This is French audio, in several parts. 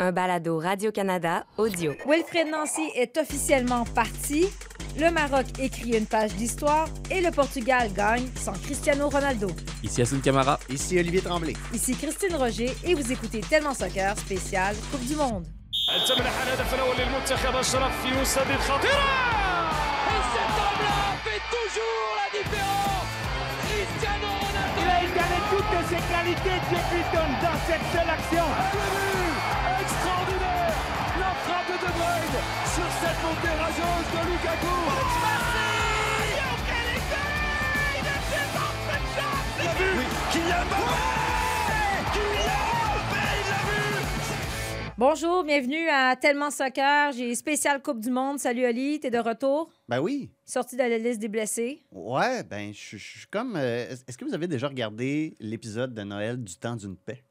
Un balado Radio-Canada audio. Wilfred Nancy est officiellement parti. Le Maroc écrit une page d'histoire et le Portugal gagne sans Cristiano Ronaldo. Ici Assun Camara. Ici Olivier Tremblay. Ici Christine Roger et vous écoutez Tellement Soccer spécial Coupe du Monde. Cristiano Il a toutes ses qualités dans cette seule action de Bruyne sur cette montée rageuse de Lukaku Il a vu Kylian Mbappé Kylian Mbappé il l'a vu Bonjour, bienvenue à Tellement Soccer. J'ai spécial Coupe du Monde. Salut Oli, t'es de retour? Ben oui. Sorti de la liste des blessés. Ouais, ben je je suis comme. euh, Est-ce que vous avez déjà regardé l'épisode de Noël du temps d'une paix?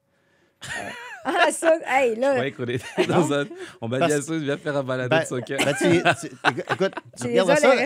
Ah, ça, hey, là, Ouais, qu'on était dans un. On m'a dit Parce- Hassoun, viens faire un balado Ben, de soccer. ben, tu, tu- écoute, tu ça. les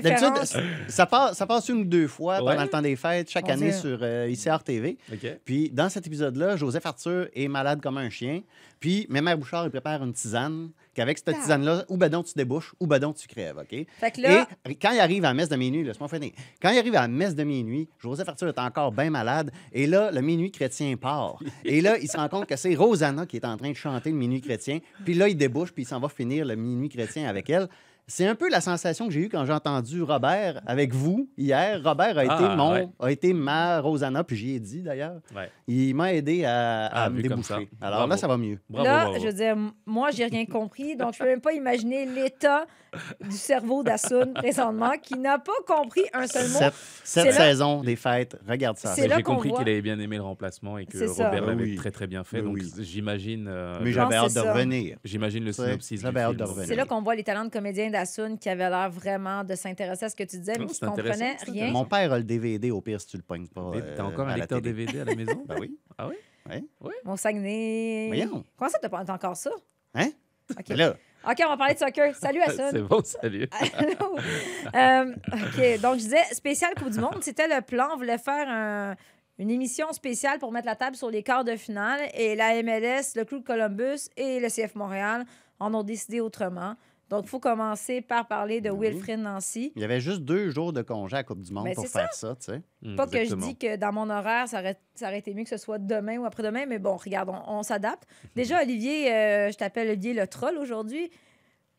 D'habitude, références. ça passe, ça passe une ou deux fois Ouais. pendant le temps des fêtes, chaque Mon année Dieu. sur euh, ICR TV. OK. Puis dans cet épisode-là, Joseph Arthur est malade comme un chien. Puis Mémère Bouchard, il prépare une tisane. Qu'avec cette tisane-là, ou ben donc tu débouches, ou ben donc tu crèves, OK? Fait que là- Et quand il arrive à la messe de minuit, laisse-moi finir. Quand il arrive à la messe de minuit, Joseph Arthur est encore bien malade. Et là, le minuit chrétien part. Et là, il se rend compte que c'est Rosanna qui est en train de chanter le minuit chrétien. Puis là, il débouche, puis il s'en va finir le minuit chrétien avec elle. C'est un peu la sensation que j'ai eue quand j'ai entendu Robert avec vous hier. Robert a été, Ah, mon, ouais. a été ma Rosanna, puis j'y ai dit d'ailleurs. Ouais. Il m'a aidé à, à Ah, me déboucher. ça. Alors Bravo. là, ça va mieux. Bravo, là, bravo. je veux dire, moi, j'ai rien compris. Donc, je peux même pas imaginer l'état du cerveau d'Assoun présentement qui n'a pas compris un seul mot. Cette, cette C'est là- saison des fêtes, regarde ça. J'ai compris voit- qu'il avait bien aimé le remplacement et que. Robert Ah l'avait oui. très très bien fait. Mais Donc oui. j'imagine. euh, Mais je- j'avais hâte de revenir. J'imagine le synopsis. j'avais hâte de revenir. C'est là qu'on voit les talents de comédien d'Assoun qui avait l'air vraiment de s'intéresser à ce que tu disais, mais qui c'est ne comprenait intéressant, c'est rien. Mon père a le DVD, au pire, si tu le pognes pas. euh, T'as encore à un lecteur. DVD à la maison? Ben oui. Ah oui? Mon Saguenay. Voyons. Comment ça, t'as pas encore ça? Hein? OK. Mais Là, OK, on va parler de soccer. Salut, C'est Assoun. bon, salut. Allô? Euh, OK, donc je disais, spécial Coupe du Monde, c'était le plan. On voulait faire un- une émission spéciale pour mettre la table sur les quarts de finale. Et la MLS, le Club Columbus et le CF Montréal en ont décidé autrement. Donc, il faut commencer par parler de Oui. Wilfrid Nancy. il y avait juste deux jours de congé à la Coupe du Monde Ben, pour c'est faire ça, tu sais. Hum, Pas que je dis que dans mon horaire, ça aurait, ça aurait été mieux que ce soit demain ou après-demain, mais bon, regarde, on, on s'adapte. Déjà, Olivier, euh, je t'appelle Olivier le troll aujourd'hui.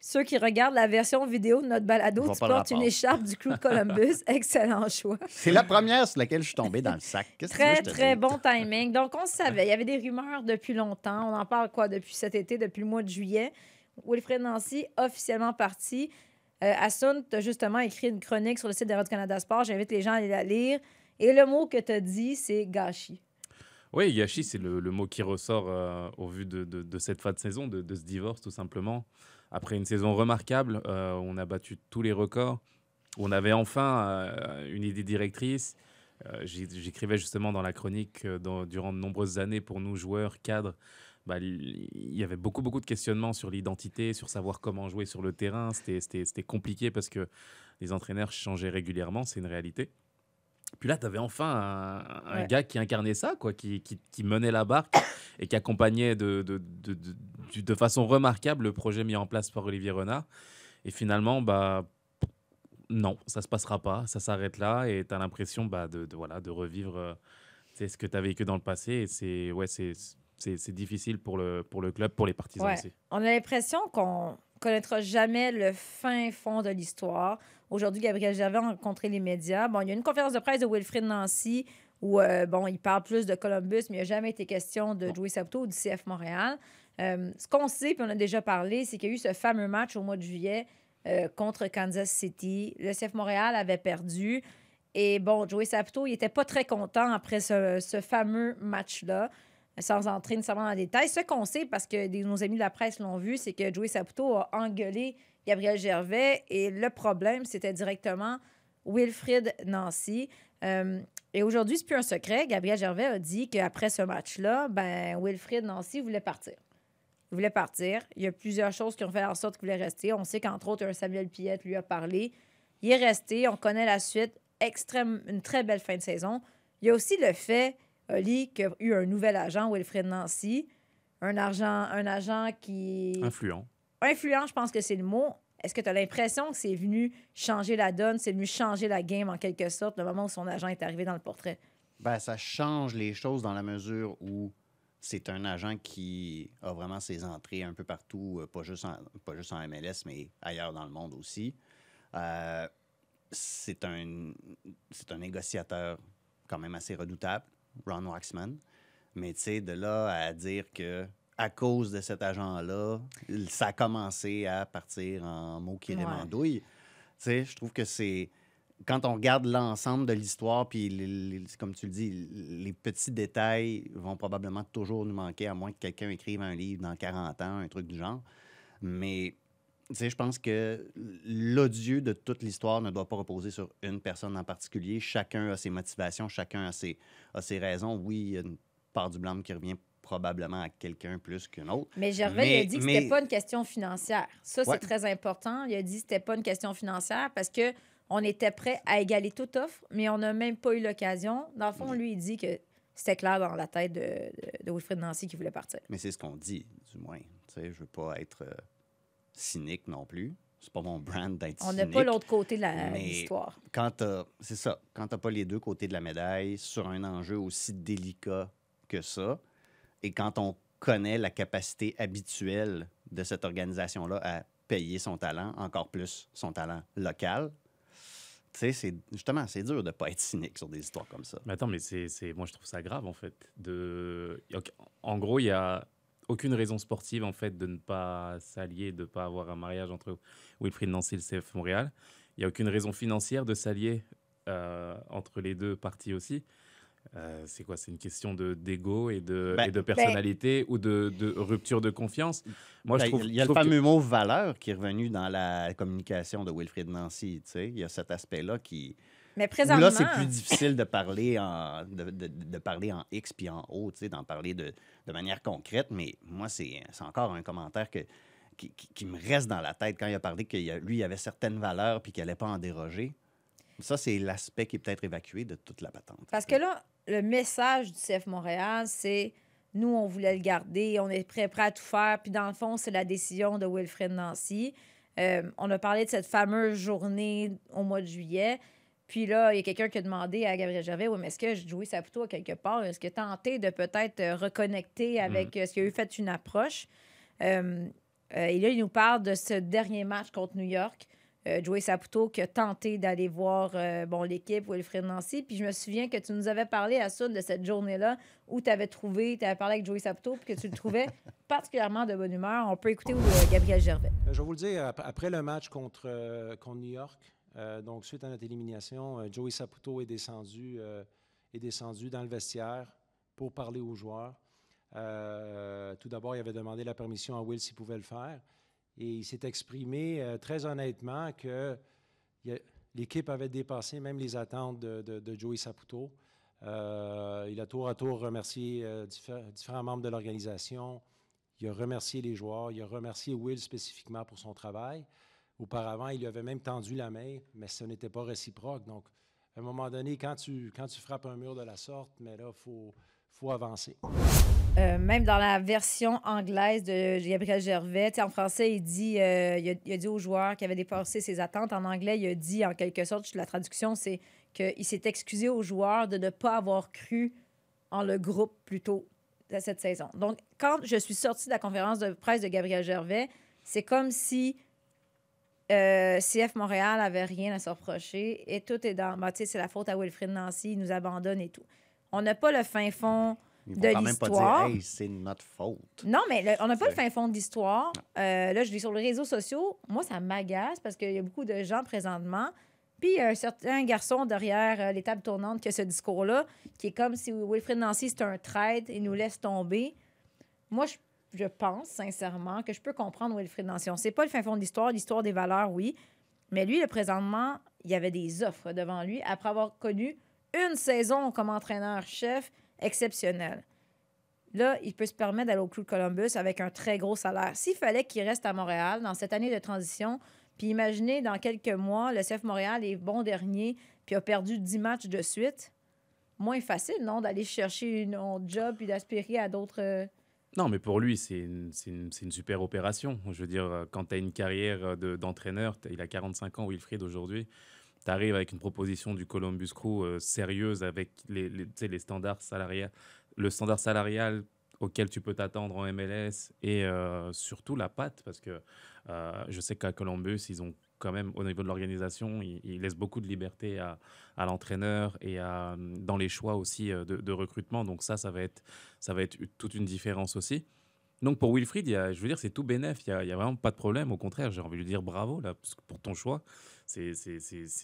Ceux qui regardent la version vidéo de notre balado, tu portes une écharpe du Clou de Columbus. Excellent choix. C'est la première sur laquelle je suis tombé dans le sac. Veux Très, que je te très bon timing. Donc, on savait. Il y avait des rumeurs depuis longtemps. On en parle quoi depuis cet été, depuis le mois de juillet? Wilfred Nancy, officiellement parti. Euh, Assun, tu as justement écrit une chronique sur le site de Radio-Canada Sport. J'invite les gens à aller la lire. Et le mot que tu as dit, c'est gâchis. Oui, Yashi, c'est le, le mot qui ressort euh, au vu de, de- cette fin de saison, de, de ce divorce, tout simplement. Après une saison remarquable, euh, on a battu tous les records. On avait enfin euh, une idée directrice. J'écrivais justement dans la chronique, durant de nombreuses années, pour nous, joueurs, cadres, bah, il y avait beaucoup, beaucoup de questionnements sur l'identité, sur savoir comment jouer sur le terrain. C'était- compliqué parce que les entraîneurs changeaient régulièrement, c'est une réalité. Puis là, tu avais enfin un, un Ouais. gars qui incarnait ça, quoi, qui, qui- qui menait la barque et qui accompagnait de, de, de, de- façon remarquable le projet mis en place par Olivier Renard. Et finalement, bah, non, ça se passera pas, ça s'arrête là et tu as l'impression bah, de, de- voilà, de revivre euh, ce que tu as vécu dans le passé. Et c'est ouais, c'est- c'est difficile pour le, pour le club, pour les partisans Ouais. aussi. On a l'impression qu'on connaîtra jamais le fin fond de l'histoire. Aujourd'hui, Gabriel Gervais a rencontré les médias. Bon, il y a une conférence de presse de Wilfrid Nancy où euh, bon, il parle plus de Columbus, mais il n'y a jamais été question de Joey Saputo ou du CF Montréal. Euh, ce qu'on sait, puis on a déjà parlé, c'est qu'il y a eu ce fameux match au mois de juillet euh, contre Kansas City. Le CF Montréal avait perdu. Et bon, Joey Saputo, il n'était pas très content après ce, ce fameux match-là sans entrer nécessairement dans les détails. Ce qu'on sait, parce que nos amis de la presse l'ont vu, c'est que Joey Saputo a engueulé Gabriel Gervais et le problème, c'était directement Wilfrid Nancy. Euh, et aujourd'hui, c'est plus un secret. Gabriel Gervais a dit qu'après ce match-là, ben, Wilfrid Nancy voulait partir. Il voulait partir. Il y a plusieurs choses qui ont fait en sorte qu'il voulait rester. On sait qu'entre autres, un Samuel Piette lui a parlé. Il est resté. On connaît la suite. Extrême, une très belle fin de saison. Il y a aussi le fait, Oli, qu'il y a eu un nouvel agent, Wilfred Nancy. un, argent, un agent qui... Influent. Influent, je pense que c'est le mot. Est-ce que tu as l'impression que c'est venu changer la donne, c'est venu changer la game en quelque sorte, le moment où son agent est arrivé dans le portrait? Ben, ça change les choses dans la mesure où c'est un agent qui a vraiment ses entrées un peu partout, euh, pas juste en, pas juste en MLS, mais ailleurs dans le monde aussi. Euh, c'est un, c'est un négociateur quand même assez redoutable, Ron Waxman. Mais tu sais, de là à dire que à cause de cet agent-là, ça a commencé à partir en mots qui Ouais. Tu sais, je trouve que c'est quand on regarde l'ensemble de l'histoire, puis les- les- comme tu le dis, les petits détails vont probablement toujours nous manquer, à moins que quelqu'un écrive un livre dans 40 ans, un truc du genre. Mais sais, je pense que l'odieux de toute l'histoire ne doit pas reposer sur une personne en particulier. Chacun a ses motivations, chacun a ses, a ses raisons. Oui, il y a une part du blâme qui revient probablement à quelqu'un plus qu'une autre. Mais Gervais, il a dit que mais- c'était pas une question financière. Ça, Ouais. c'est très important. Il a dit que c'était pas une question financière parce que on était prêt à égaler toute offre, mais on n'a même pas eu l'occasion. Dans le fond, lui, il dit que c'était clair dans la tête de, de, de Wilfred Nancy qui voulait partir. Mais c'est ce qu'on dit, du moins. Tu sais, je veux pas être euh, cynique non plus. C'est pas mon brand d'être On cynique. n'a pas l'autre côté de l'histoire. quand t'as- c'est ça, quand t'as pas les deux côtés de la médaille sur un enjeu aussi délicat que ça, et quand on connaît la capacité habituelle de cette organisation-là à payer son talent, encore plus son talent local, tu sais, c'est justement, c'est dur de pas être cynique sur des histoires comme ça. Mais attends, mais c'est, c'est- moi je trouve ça grave en fait. De... En gros, il y a aucune raison sportive en fait de ne pas s'allier, de ne pas avoir un mariage entre Wilfried Nancy et le CF Montréal. Il n'y a aucune raison financière de s'allier euh, entre les deux parties aussi. Euh, c'est quoi? C'est une question de d'ego et de, Ben, et de personnalité ou de, de rupture de confiance? Moi, je Ben, trouve, il y a le que- fameux mot valeur qui est revenu dans la communication de Wilfried Nancy. tu sais. Il y a cet aspect-là qui. Mais présentement, là, c'est plus difficile de parler en, de, de- de parler en X puis en O, tu sais, d'en parler de, de manière concrète. Mais moi, c'est c'est encore un commentaire que, qui, qui- qui me reste dans la tête quand il a parlé que lui, il avait certaines valeurs puis qu'il n'allait pas en déroger. Ça, c'est l'aspect qui est peut-être évacué de toute la patente. Parce que là, le message du CF Montréal, c'est nous, on voulait le garder, on est prêt, prêt à tout faire. Puis dans le fond, c'est la décision de Wilfred Nancy. Euh, on a parlé de cette fameuse journée au mois de juillet. Puis là, il y a quelqu'un qui a demandé à Gabriel Gervais Oui, mais est-ce que Joey Saputo, à quelque part, est-ce que tenté de peut-être euh, reconnecter avec euh, ce qu'il a eu fait une approche? Euh, euh, Et là, il nous parle de ce dernier match contre New York. Euh, Joey Saputo qui a tenté d'aller voir euh, bon, l'équipe Wilfred Nancy. Puis je me souviens que tu nous avais parlé à ça de cette journée-là où tu avais trouvé, tu avais parlé avec Joey Saputo puis que tu le trouvais particulièrement de bonne humeur. On peut écouter euh, Gabriel Gervais. Je vais vous le dire, ap- après le match contre, euh, contre New York, euh, donc suite à notre élimination, euh, Joey Saputo est descendu, euh, est descendu dans le vestiaire pour parler aux joueurs. Euh, tout d'abord, il avait demandé la permission à Will s'il pouvait le faire. Et il s'est exprimé euh, très honnêtement que l'équipe avait dépassé même les attentes de, Joey Saputo. Euh, il a tour à tour remercié euh, diffé- différents membres de l'organisation. Il a remercié les joueurs. Il a remercié Will spécifiquement pour son travail. Auparavant, il lui avait même tendu la main, mais ce n'était pas réciproque. Donc, à un moment donné, quand tu, quand tu frappes un mur de la sorte, mais là, il faut, faut avancer. Euh, même dans la version anglaise de Gabriel Gervais, en français, il dit, euh, il, a, il a dit aux joueurs qui avaient dépassé ses attentes. En anglais, il a dit, en quelque sorte, la traduction, c'est qu'il s'est excusé aux joueurs de ne pas avoir cru en le groupe plus tôt de cette saison. Donc, quand je suis sortie de la conférence de presse de Gabriel Gervais, c'est comme si euh, CF Montréal avait rien à se reprocher et tout est dans. bah, tu sais, c'est la faute à Wilfrid Nancy, il nous abandonne et tout. On n'a pas le fin fond Ils de quand même pas l'histoire. dire, hey, c'est notre faute. Non, mais le- on n'a pas le fin fond de l'histoire. Euh, là, je lis sur les réseaux sociaux. Moi, ça m'agace parce qu'il y a beaucoup de gens présentement. Puis, il y a un certain garçon derrière euh, les tables tournantes qui a ce discours-là, qui est comme si Wilfred Nancy, c'est un traître, il nous laisse tomber. Moi, je, je pense sincèrement que je peux comprendre Wilfred Nancy. On sait pas le fin fond de l'histoire, l'histoire des valeurs, oui. Mais lui, le présentement, il y avait des offres devant lui après avoir connu une saison comme entraîneur-chef exceptionnelle. Là, il peut se permettre d'aller au Club Columbus avec un très gros salaire. S'il fallait qu'il reste à Montréal dans cette année de transition, puis imaginez dans quelques mois, le CF Montréal est bon dernier, puis a perdu 10 matchs de suite, moins facile, non, d'aller chercher une autre job puis d'aspirer à d'autres euh, Non, mais pour lui, c'est une, super opération. Je veux dire, euh, quand tu as une carrière euh, de- d'entraîneur, il a 45 ans, Wilfried, aujourd'hui, tu arrives avec une proposition du Columbus Crew euh, sérieuse avec les, les, standards salariales, le standard salarial auquel tu peux t'attendre en MLS et surtout la patte, parce que je sais qu'à Columbus, ils ont quand même, au niveau de l'organisation, ils laissent beaucoup de liberté à, l'entraîneur et à, dans les choix aussi euh, de, recrutement. Donc ça, ça va être ça va être toute une différence aussi. Donc pour Wilfried, il y je veux dire, c'est tout bénef, il n'y a, il vraiment pas de problème. Au contraire, j'ai envie de lui dire bravo là, pour ton choix. C'est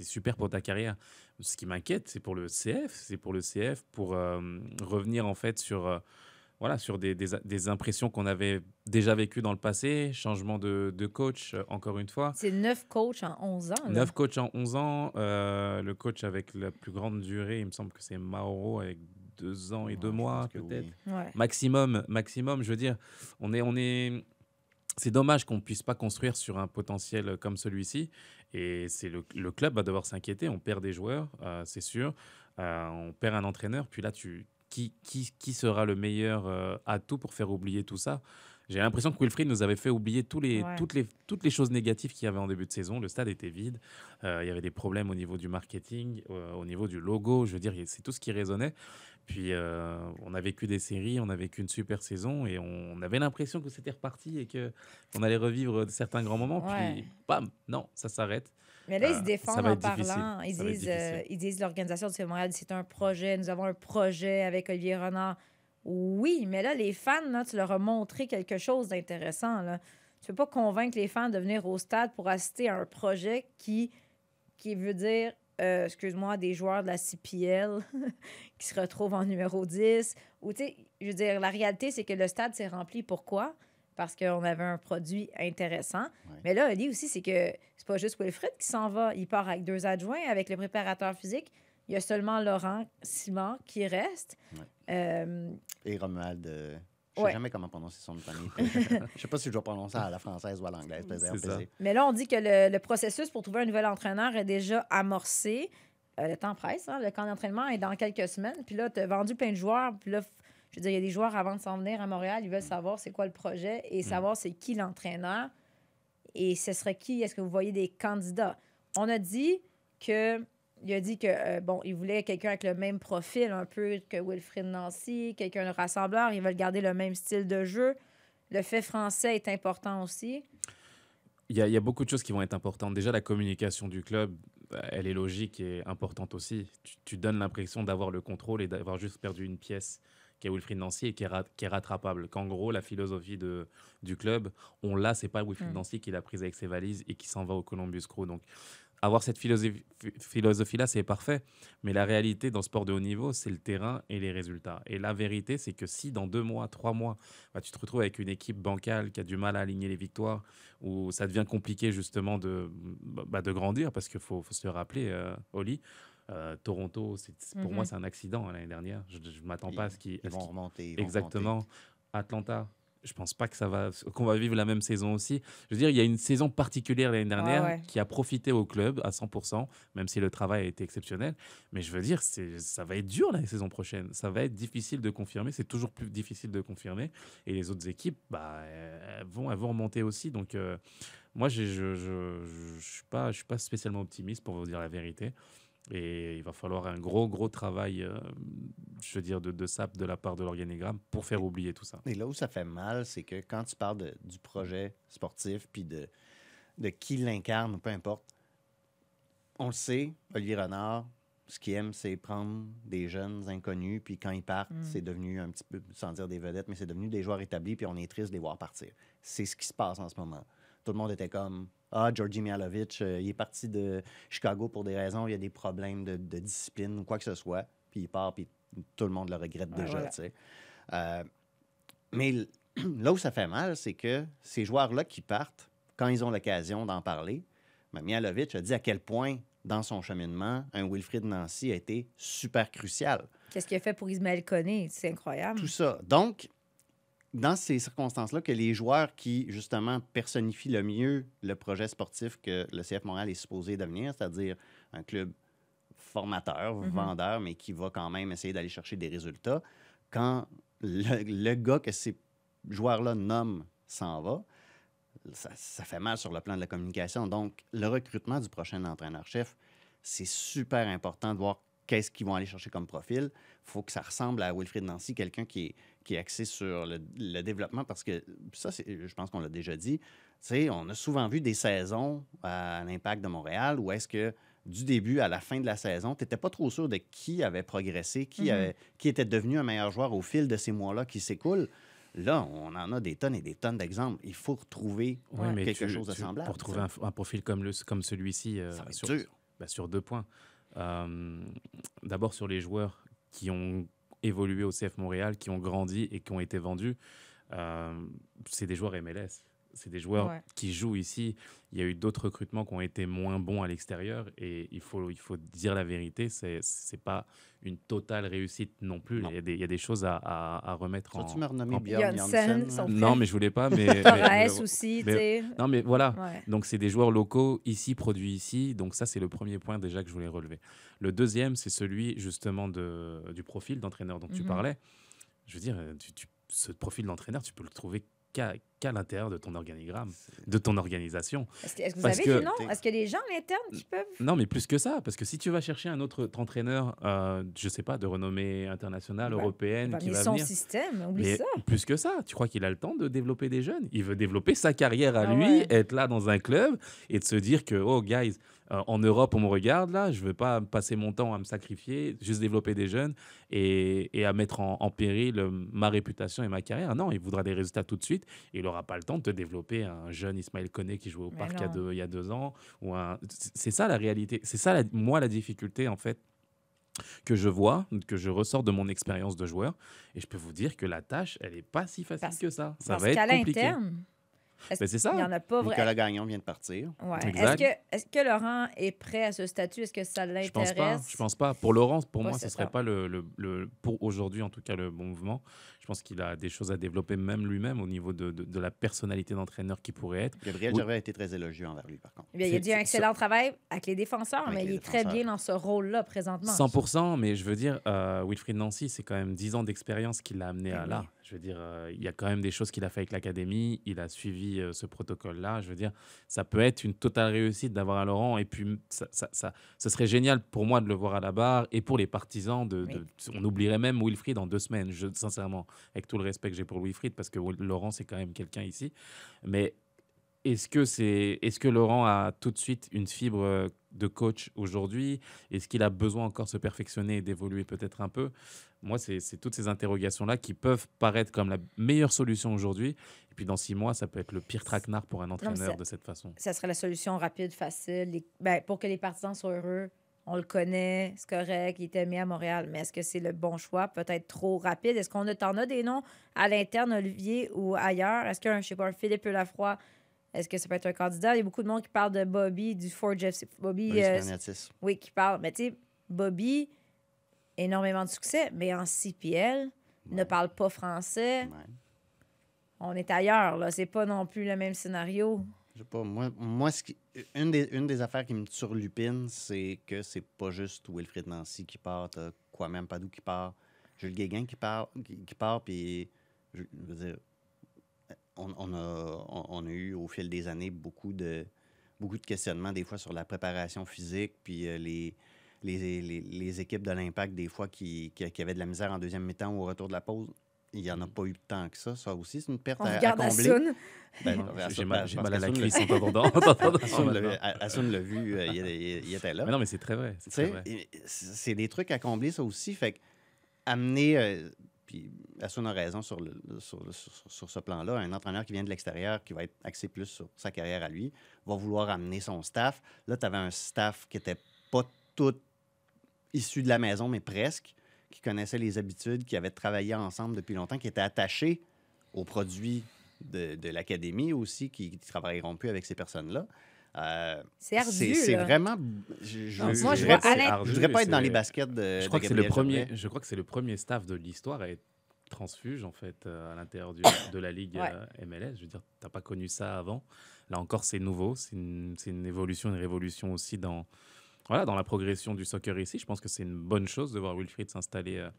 super pour ta carrière. Ce qui m'inquiète, c'est pour le CF, c'est pour le CF, pour euh, revenir en fait sur, euh, voilà, sur des, des, des impressions qu'on avait déjà vécues dans le passé, changement de, de coach, euh, encore une fois. C'est neuf coachs en 11 ans. Neuf coachs en 11 ans. euh, le coach avec la plus grande durée, il me semble que c'est Mauro avec deux ans et deux Ouais, mois peut-être. oui. Ouais. Maximum, maximum, je veux dire, on est, on est. C'est dommage qu'on ne puisse pas construire sur un potentiel comme celui-ci. Et c'est le, le club va devoir s'inquiéter. On perd des joueurs, euh, c'est sûr. Euh, on perd un entraîneur. Puis là, tu, qui, qui, qui sera le meilleur euh, atout pour faire oublier tout ça J'ai l'impression que Wilfried nous avait fait oublier tous les, Ouais. toutes, les, toutes les choses négatives qu'il y avait en début de saison. Le stade était vide. Euh, il y avait des problèmes au niveau du marketing, euh, au niveau du logo. Je veux dire, c'est tout ce qui résonnait. Puis on a vécu des séries, on a vécu une super saison et on avait l'impression que c'était reparti et que on allait revivre certains grands moments. Ouais. Puis bam, non, ça s'arrête. Mais là, ils se ça défendent en parlant. Ils disent, euh, ils disent l'organisation du Montréal, c'est un projet. Nous avons un projet avec Olivier Renard. Oui, mais là, les fans, là, tu leur as montré quelque chose d'intéressant. là. Tu peux pas convaincre les fans de venir au stade pour assister à un projet qui, qui veut dire, euh, excuse-moi, des joueurs de la CPL qui se retrouvent en numéro 10. Ou, tu sais, je veux dire, la réalité, c'est que le stade s'est rempli. Pourquoi? Parce qu'on avait un produit intéressant. Ouais. Mais là, Ali aussi, c'est que pas juste Wilfred qui s'en va. Il part avec deux adjoints, avec le préparateur physique. Il y a seulement Laurent Simon qui reste. Ouais. Euh, Et Romuald. euh, je ne sais Ouais. jamais comment prononcer son nom de famille. je sais pas si je dois prononcer à la française ou à l'anglaise. mais là, on dit que le, le processus pour trouver un nouvel entraîneur est déjà amorcé. Euh, le temps presse. hein. Le camp d'entraînement est dans quelques semaines. Puis là, tu as vendu plein de joueurs. Puis là, je veux dire, il y a des joueurs avant de s'en venir à Montréal. Ils veulent savoir c'est quoi le projet et savoir c'est qui l'entraîneur. Et ce serait qui? Est-ce que vous voyez des candidats? On a dit que. Il a dit que, euh, bon, il voulait quelqu'un avec le même profil, un peu que Wilfrid Nancy, quelqu'un de rassembleur. Ils veulent garder le même style de jeu. Le fait français est important aussi. Il y, a, beaucoup de choses qui vont être importantes. Déjà, la communication du club, euh, elle est logique et importante aussi. Tu donnes l'impression d'avoir le contrôle et d'avoir juste perdu une pièce qui est Wilfried Nancy et qui est, rat- qui est rattrapable. Qu'en gros, la philosophie de, du club, on l'a, c'est pas Wilfried Mm. Nancy qui l'a prise avec ses valises et qui s'en va au Columbus Crew. Donc, avoir cette philosophie- philosophie-là, c'est parfait. Mais la réalité dans le sport de haut niveau, c'est le terrain et les résultats. Et la vérité, c'est que si dans deux mois, trois mois, bah, tu te retrouves avec une équipe bancale qui a du mal à aligner les victoires, où ça devient compliqué justement de, bah, de grandir, parce qu'il faut, faut se le rappeler, euh, Oli, euh, Toronto, c'est- pour Mhm. moi, c'est un accident hein, l'année dernière. Je ne m'attends pas à ce qu'ils... Ils vont remonter. ils vont Exactement. Atlanta, je pense pas que ça va qu'on va vivre la même saison aussi. Je veux dire, il y a une saison particulière l'année dernière ouais. qui a profité au club à 100%, même si le travail a été exceptionnel. Mais je veux dire, c'est ça va être dur la saison prochaine. Ça va être difficile de confirmer. C'est toujours plus difficile de confirmer. Et les autres équipes, bah, elles vont, elles vont remonter aussi. Donc, euh, moi, je je, je, je suis pas, je suis pas spécialement optimiste pour vous dire la vérité. Et il va falloir un gros, gros travail, euh, je veux dire, de, de SAP de la part de l'organigramme pour faire oublier tout ça. Et là où ça fait mal, c'est que quand tu parles de- du projet sportif puis de, de qui l'incarne, peu importe, on le sait, Olivier Renard, ce qu'il aime, c'est prendre des jeunes inconnus, puis quand ils partent, Mm. c'est devenu un petit peu, sans dire des vedettes, mais c'est devenu des joueurs établis, puis on est triste de les voir partir. C'est ce qui se passe en ce moment. Tout le monde était comme Ah, Georgi Mialovic, euh, il est parti de Chicago pour des raisons, il y a des problèmes de, de discipline ou quoi que ce soit, puis il part, puis tout le monde le regrette Ouais, déjà, voilà. tu sais. Euh, mais là où ça fait mal, c'est que ces joueurs-là qui partent, quand ils ont l'occasion d'en parler, ben, Mialovic a dit à quel point, dans son cheminement, un Wilfried Nancy a été super crucial. Qu'est-ce qu'il a fait pour Ismaël Koné? C'est incroyable. Tout ça. Donc, dans ces circonstances-là, que les joueurs qui, justement, personnifient le mieux le projet sportif que le CF Montréal est supposé devenir, c'est-à-dire un club formateur, Mhm. vendeur, mais qui va quand même essayer d'aller chercher des résultats, quand le, le gars que c'est joueur-là nomme s'en va, ça, ça fait mal sur le plan de la communication. Donc, le recrutement du prochain entraîneur-chef, c'est super important de voir qu'est-ce qu'ils vont aller chercher comme profil. Il faut que ça ressemble à Wilfried Nancy, quelqu'un qui est, qui est axé sur le, le développement, parce que ça, je pense qu'on l'a déjà dit. On a souvent vu des saisons à l'impact de Montréal où est-ce que du début à la fin de la saison, tu n'étais pas trop sûr de qui avait progressé, qui, Mhm. avait, qui était devenu un meilleur joueur au fil de ces mois-là qui s'écoulent. Là, on en a des tonnes et des tonnes d'exemples. Il faut retrouver Ouais, mais quelque tu- chose de tu- semblable. Pour trouver un, un profil comme, le, comme celui-ci, euh, sur, bah, sur deux points. Euh, D'abord sur les joueurs qui ont évolué au CF Montréal, qui ont grandi et qui ont été vendus. Euh, c'est des joueurs MLS. C'est des joueurs Ouais. qui jouent ici. Il y a eu d'autres recrutements qui ont été moins bons à l'extérieur et il faut, il faut dire la vérité, c'est c'est pas une totale réussite non plus. Non. Il y, a des, il y a des choses à, à- à remettre en. tu me renommé en- Janssen. Non, mais je voulais pas. Mais, mais- aussi, mais- non, mais voilà. Ouais. Donc, c'est des joueurs locaux ici, produits ici. Donc, ça, c'est le premier point déjà que je voulais relever. Le deuxième, c'est celui justement de, du profil d'entraîneur dont tu Mhm. parlais. Je veux dire, tu- tu- ce profil d'entraîneur, tu peux le trouver qu'à qu'à l'intérieur de ton organigramme, de ton organisation. Est-ce que, vous Parce avez que- des noms? Est-ce qu'il y a des gens à l'interne qui peuvent. Non, mais plus que ça, parce que si tu vas chercher un autre entraîneur, euh, je sais pas, de renommée internationale, Ben, européenne, Ben, qui mais va son venir. système, oublie Mais ça. plus que ça, tu crois qu'il a le temps de développer des jeunes? Il veut développer sa carrière à Ah lui, ouais. être là dans un club et de se dire que, oh, guys, euh, en Europe, on me regarde là, je ne veux pas passer mon temps à me sacrifier, juste développer des jeunes et, et à mettre en, en péril euh, ma réputation et ma carrière. Non, il voudra des résultats tout de suite et il n'aura pas le temps de te développer un jeune Ismaël Koné qui jouait au Mais parc il y a deux- il y a deux ans. ou un... C'est ça la réalité. C'est ça, la- moi, la difficulté, en fait que je vois, que je ressors de mon expérience de joueur. Et je peux vous dire que la tâche, elle n'est pas si facile Parce- que ça. Ça Parce va être compliqué. l'interne, Ben, c'est qu'il n'y ça. en a pas Nicolas. Gagnon vient de partir. Ouais. Est-ce que, est que Laurent est prêt à ce statut? Est-ce que ça Je pense pas. l'intéresse? Je pense pas. Pour Laurent, pour moi, ce c'est serait ça. pas le, le- le- pour aujourd'hui en tout cas le bon mouvement. Je pense qu'il a des choses à développer même lui-même au niveau de, de- de la personnalité d'entraîneur qu'il pourrait être. Gabriel Oui. Gervais a été très élogieux envers lui, par contre. Eh bien, il a dit un excellent travail avec les défenseurs, Avec mais les il est très bien dans ce rôle-là présentement. 100%, mais je veux dire, euh, Wilfried Nancy, c'est quand même 10 ans d'expérience qui l'a amené Eh à oui. là. Je veux dire, euh, il y a quand même des choses qu'il a fait avec l'académie, il a suivi euh, ce protocole-là. Je veux dire, ça peut être une totale réussite d'avoir un Laurent, et puis m- ça, ça, ça- ce serait génial pour moi de le voir à la barre, et pour les partisans, de, de- on oublierait même Wilfried dans deux semaines, je, sincèrement, avec tout le respect que j'ai pour Wilfried, parce que Laurent, c'est quand même quelqu'un ici. Mais est-ce que, c'est, est-ce que Laurent a tout de suite une fibre euh, de coach aujourd'hui? Est-ce qu'il a besoin encore de se perfectionner et d'évoluer peut-être un peu? Moi, c'est, toutes ces interrogations-là qui peuvent paraître comme la meilleure solution aujourd'hui. Et puis dans six mois, ça peut être le pire traquenard pour un entraîneur ça- de cette façon. Ça serait la solution rapide, facile. Les- ben, pour que les partisans soient heureux, on le connaît, c'est correct, il était mis à Montréal. Mais est-ce que c'est le bon choix? Peut-être trop rapide. Est-ce qu'on a, t'en as des noms à l'interne, Olivier, ou ailleurs? Est-ce qu'un, je sais pas, un Philippe Lafroy, est-ce que ça peut être un candidat? Il y a beaucoup de monde qui parle de Bobby, du Ford FC. Bobby, Maurice euh, oui, qui parle. Mais tu sais, Bobby, énormément de succès, mais en CPL, ne parle pas français. Ouais. On est ailleurs, là. C'est pas non plus le même scénario. Je sais pas, moi, moi ce qui- une, des, une des affaires qui me turlupine, c'est que c'est pas juste Wilfrid Nancy qui part, t'as Kwame Padou qui part, Jules Guéguin qui part, qui, part, puis je, veux dire, on, on a, on a eu au fil des années beaucoup de, beaucoup de questionnements, des fois sur la préparation physique, puis euh, les, les, les, les équipes de l'Impact, des fois, qui, qui, qui avaient de la misère en deuxième mi-temps ou au retour de la pause. Il n'y en a pas eu tant que ça. Ça aussi, c'est une perte On à, à regarde combler. Assun. Ben, J'ai- j'ai mal, à la cuisse en t'entendant. en t'entendant Assun l'a- vu, euh, il, il- il était là. Mais non, mais c'est très vrai. C'est des trucs à combler, ça aussi. Fait que amener, euh, puis Assun a raison sur, le, sur, sur- sur ce plan-là, un entraîneur qui vient de l'extérieur, qui va être axé plus sur sa carrière à lui, va vouloir amener son staff. Là, tu avais un staff qui n'était pas tout issu de la maison, mais presque, qui connaissait les habitudes, qui avait travaillé ensemble depuis longtemps, qui était attaché aux produits de, de l'académie aussi, qui ne travailleront plus avec ces personnes-là. Euh, C'est ardu, c'est vraiment. Je, je, Non, Moi, je Alain- je voudrais pas être dans les baskets de. Je de crois que c'est le premier. Je crois que c'est le premier staff de l'histoire à être transfuge en fait euh, à l'intérieur de la ligue Ouais. euh, MLS. Je veux dire, t'as pas connu ça avant. Là encore, c'est nouveau. C'est une, c'est une évolution, une révolution aussi dans voilà dans la progression du soccer ici. Je pense que c'est une bonne chose de voir Wilfried s'installer euh,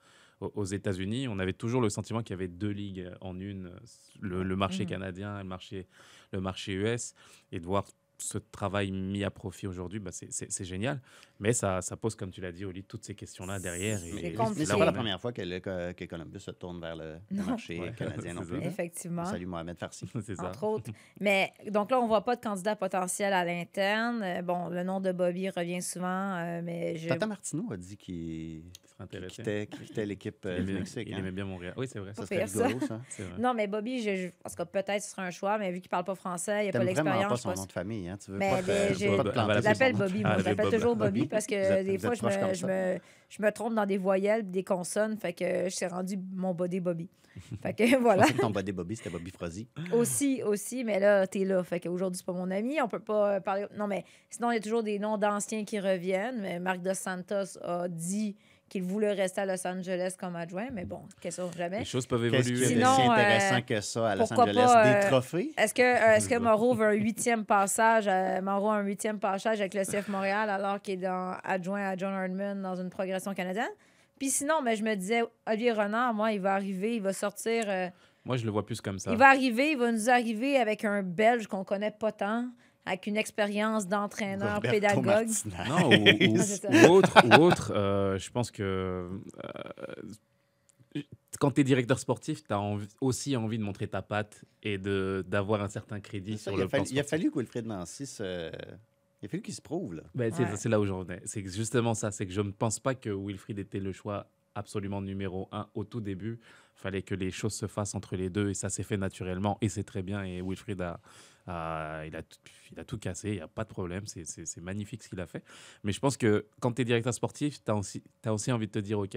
aux, États-Unis, on avait toujours le sentiment qu'il y avait deux ligues en une, le, le marché Mhm. canadien et le marché, le marché US, et de voir ce travail mis à profit aujourd'hui, bah, c'est- génial. Mais ça, ça pose, comme tu l'as dit, Oli, toutes ces questions-là derrière. C'est pas la première fois que, que- que Columbus se tourne vers le, marché Ouais, canadien non plus. ça. Effectivement. Salut Mohamed Farsi. C'est ça. entre autres. Mais donc là, on voit pas de candidat potentiel à l'interne. Euh, Bon, le nom de Bobby revient souvent, euh, mais je... Tata Martineau a dit qu'il Qui serait qu'il intéressé. quittait, qu'il quittait l'équipe euh, Il du aimait, Mexique. il hein. aimait bien Montréal. Oui, c'est vrai. Ça serait ça. ça. C'est vrai. Non, mais Bobby, je, je pense que peut-être ce sera un choix, mais vu qu'il parle pas français, il a pas vraiment pas l'expérience. son nom de famille, hein? Tu veux Mais pas te, j'ai- pas te planter Je l'appelle. Bobby, moi. Je l'appelle toujours Bob. Bobby parce que êtes- des fois, je me, je, me, je me trompe dans des voyelles, des consonnes. Fait que je suis rendu mon body Bobby. Fait que voilà. Je que ton body Bobby, c'était Bobby Frozy. Aussi, aussi, mais là, t'es là. Fait qu'aujourd'hui, c'est pas mon ami. On peut pas euh, parler. Non, mais sinon, il y a toujours des noms d'anciens qui reviennent. Mais Marc Dos Santos a dit qu'il voulait rester à Los Angeles comme adjoint. Mais bon, question jamais. Les choses peuvent Qu'est-ce évoluer. qu'il y a de Sinon, si euh, intéressant que ça à Los pourquoi Angeles? pas, Des euh, trophées? Est-ce que, euh, est-ce que Moreau veut un huitième passage, euh, Moreau a un huitième passage avec le CF Montréal alors qu'il est dans, adjoint à John Hardman dans une progression canadienne? Puis sinon, mais je me disais, Olivier Renard, moi, il va arriver, il va sortir, euh, Moi, je le vois plus comme ça. il va arriver, il va nous arriver avec un Belge qu'on connaît pas tant, avec une expérience d'entraîneur, Roberto pédagogue. Martinez. Non, ou, ou- ou autre, ou autre euh, je pense que euh, quand tu es directeur sportif, tu as aussi envie de montrer ta patte et de- d'avoir un certain crédit ça, sur le fallu, plan il a fallu que Wilfred Nancy se... Il a fallu qu'il se prouve, là. Ben, c'est Ouais. c'est là où j'en venais. C'est justement ça. C'est que je ne pense pas que Wilfried était le choix absolument numéro un au tout début. Il fallait que les choses se fassent entre les deux et ça s'est fait naturellement et c'est très bien. Et Wilfried a, a- il, a, tout- cassé, il n'y a pas de problème. C'est- magnifique ce qu'il a fait. Mais je pense que quand tu es directeur sportif, tu as, aussi envie de te dire OK,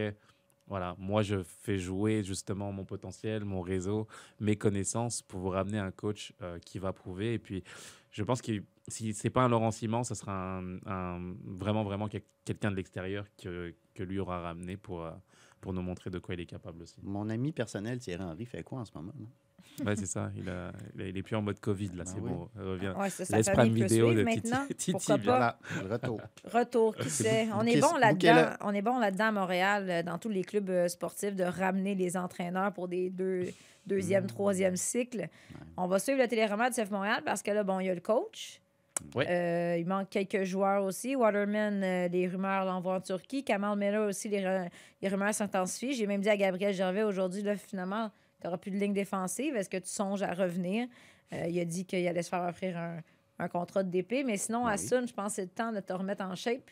voilà, moi je fais jouer justement mon potentiel, mon réseau, mes connaissances pour vous ramener un coach euh, qui va prouver. Et puis je pense que si c'est pas un Laurent Simon, ça sera un, vraiment vraiment quel- quelqu'un de l'extérieur que, lui aura ramené pour, euh, pour nous montrer de quoi il est capable aussi. Mon ami personnel, Thierry Henry, fait quoi en ce moment? Ouais, c'est ça. Il, a, il, a- il est plus en mode Covid là, Ah c'est oui. bon. Il revient. Ouais, ça, Laisse prendre vidéo de Titi- maintenant. Titi, Pourquoi pas? Voilà, retour. Retour, qui sait? On est bon là-dedans. là. On est bon là-dedans à Montréal, euh, dans tous les clubs euh, sportifs, de ramener les entraîneurs pour des deux, deuxième, troisième cycles. On va suivre le téléroman du CF Montréal parce que là, bon, il y a le coach. Ouais. Euh, il manque quelques joueurs aussi. Waterman, euh, les rumeurs l'envoient en Turquie. Kamal Miller aussi, les, les rumeurs s'intensifient. J'ai même dit à Gabriel Gervais aujourd'hui, là, finalement, tu n'auras plus de ligne défensive. Est-ce que tu songes à revenir? Euh, il a dit qu'il allait se faire offrir un, un contrat de DP. Mais sinon, à Oui. Sun, je pense que c'est le temps de te remettre en shape.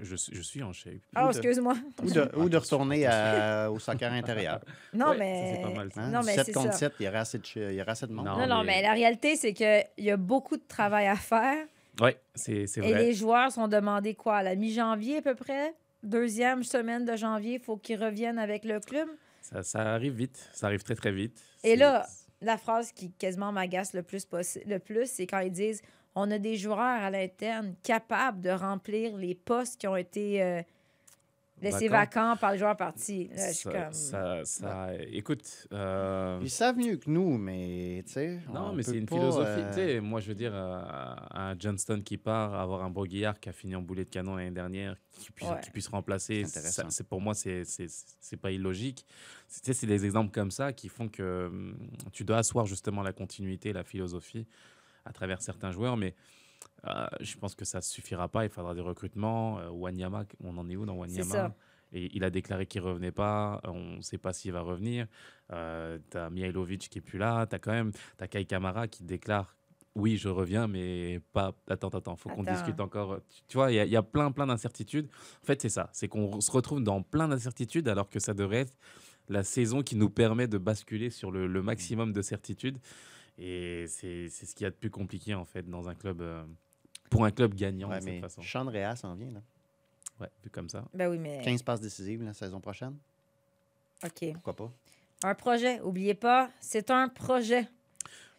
Je, suis- je suis en shape. Ah, Ou de- excuse-moi. Ou de, ou de retourner à- au soccer intérieur. Non, Ouais, mais. c'est pas mal, ça. Hein? Non, mais 7 c'est contre ça. 7, il y aurait assez de, il y aurait assez de monde. Non. Non, non, mais- la réalité, c'est qu'il y a beaucoup de travail à faire. Ouais, c'est c'est Et vrai. les joueurs sont demandés quoi? À la mi-janvier, à peu près? Deuxième semaine de janvier, il faut qu'ils reviennent avec le club? Ça, ça arrive vite. Ça arrive très très vite. Et là, la phrase qui quasiment m'agace le plus, le plus, c'est quand ils disent on a des joueurs à l'interne capables de remplir les postes qui ont été euh, laissés Vacants. vacants par les joueurs partis. Là, je suis ça, comme. ça, ça- écoute. euh, Ils savent mieux que nous, mais tu sais. Non, on mais c'est une pas, philosophie. euh, Tu sais, moi, je veux dire, euh, un Johnston qui part, avoir un Broguillard qui a fini en boulet de canon l'année dernière, qui puisse, Ouais. qui puisse remplacer, C'est pour moi, c'est c'est- c'est pas illogique. C'est- Tu sais, c'est des exemples comme ça qui font que hum, tu dois asseoir justement la continuité, la philosophie à travers certains joueurs, mais euh, je pense que ça suffira pas. Il faudra des recrutements. Euh, Wanyama, on en est où dans. Wanyama et il a déclaré qu'il revenait pas. On ne sait pas s'il va revenir. Euh, tu as Mihailovic qui est plus là. Tu as quand même as Kai Kamara qui déclare oui, je reviens, mais pas. Attends, attends, faut qu'on discute encore. Tu, vois, il y, a- il y a plein, plein d'incertitudes. En fait, c'est ça. C'est qu'on se retrouve dans plein d'incertitudes alors que ça devrait être la saison qui nous permet de basculer sur le, le maximum de certitudes. Et c'est c'est ce qu'il y a de plus compliqué, en fait, dans un club. euh, pour un club gagnant ouais, de cette façon. Sean Rea s'en vient, là. Ouais, vu comme ça. Ben oui, mais. 15 passes décisives la saison prochaine. OK. Pourquoi pas? Un projet, oubliez pas, c'est un projet.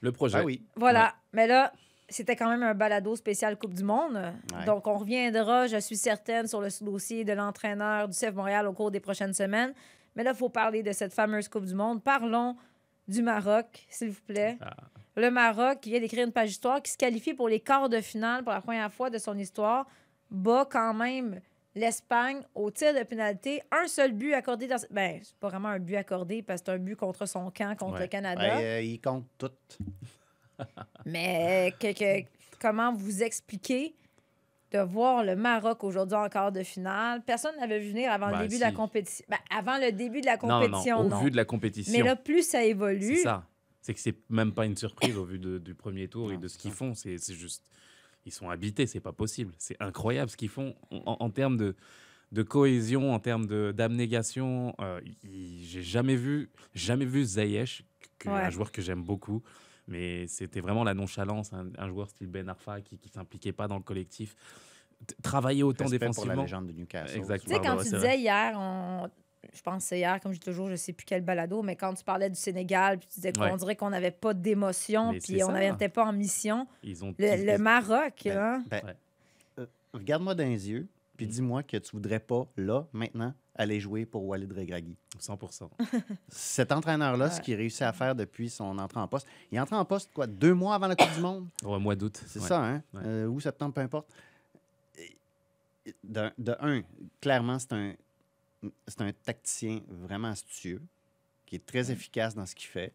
Le projet. Ah oui. Voilà. Mais là, c'était quand même un balado spécial Coupe du Monde. Ouais. Donc, on reviendra, je suis certaine, sur le dossier de l'entraîneur du CF Montréal au cours des prochaines semaines. Mais là, il faut parler de cette fameuse Coupe du Monde. Parlons du Maroc, s'il vous plaît. Ah. Le Maroc, qui vient d'écrire une page d'histoire, qui se qualifie pour les quarts de finale pour la première fois de son histoire, bat quand même l'Espagne au tir de pénalité. Un seul but accordé dans. Ben, c'est pas vraiment un but accordé parce que c'est un but contre son camp, contre Ouais. le Canada. Ben, euh, il compte tout. Mais que- que- comment vous expliquer de voir le Maroc aujourd'hui en quart de finale? Personne n'avait vu venir avant le début de la compétition. Ben, avant le début de la Non, non, compétition, au non. vu de la compétition. Mais là, plus ça évolue. C'est ça. C'est que c'est même pas une surprise au vu de- du premier tour et de ce qu'ils font. C'est c'est juste. Ils sont habités, c'est pas possible. C'est incroyable ce qu'ils font en, en termes de, de cohésion, en termes de- d'abnégation. Euh, J'ai jamais vu, jamais vu Ouais. un joueur que j'aime beaucoup. Mais c'était vraiment la nonchalance, un, un joueur style Ben Arfa qui, qui s'impliquait pas dans le collectif. Travailler autant Respect pour défensivement. la légende de Newcastle. Exact. Tu sais, quand tu disais hier, on- je pense que c'est hier, comme je dis toujours, je sais plus quel balado, mais quand tu parlais du Sénégal, puis tu disais qu'on Ouais. dirait qu'on n'avait pas d'émotion, puis on n'était pas en mission. Ils ont Le, le Maroc, Ben, hein? ben, Ouais. euh, Regarde-moi dans les yeux, puis Mm. dis-moi que tu voudrais pas, là, maintenant, aller jouer pour Walid Regragui. 100%. Cet entraîneur-là, Ouais. ce qu'il réussit à faire depuis son entrée en poste, il est entré en poste, quoi, deux mois avant la Coupe du Monde? Au mois d'août. C'est ouais. ça, hein? Ouais. Euh, ou septembre, peu importe. De un, clairement, c'est un, c'est un tacticien vraiment astucieux, qui est très efficace dans ce qu'il fait,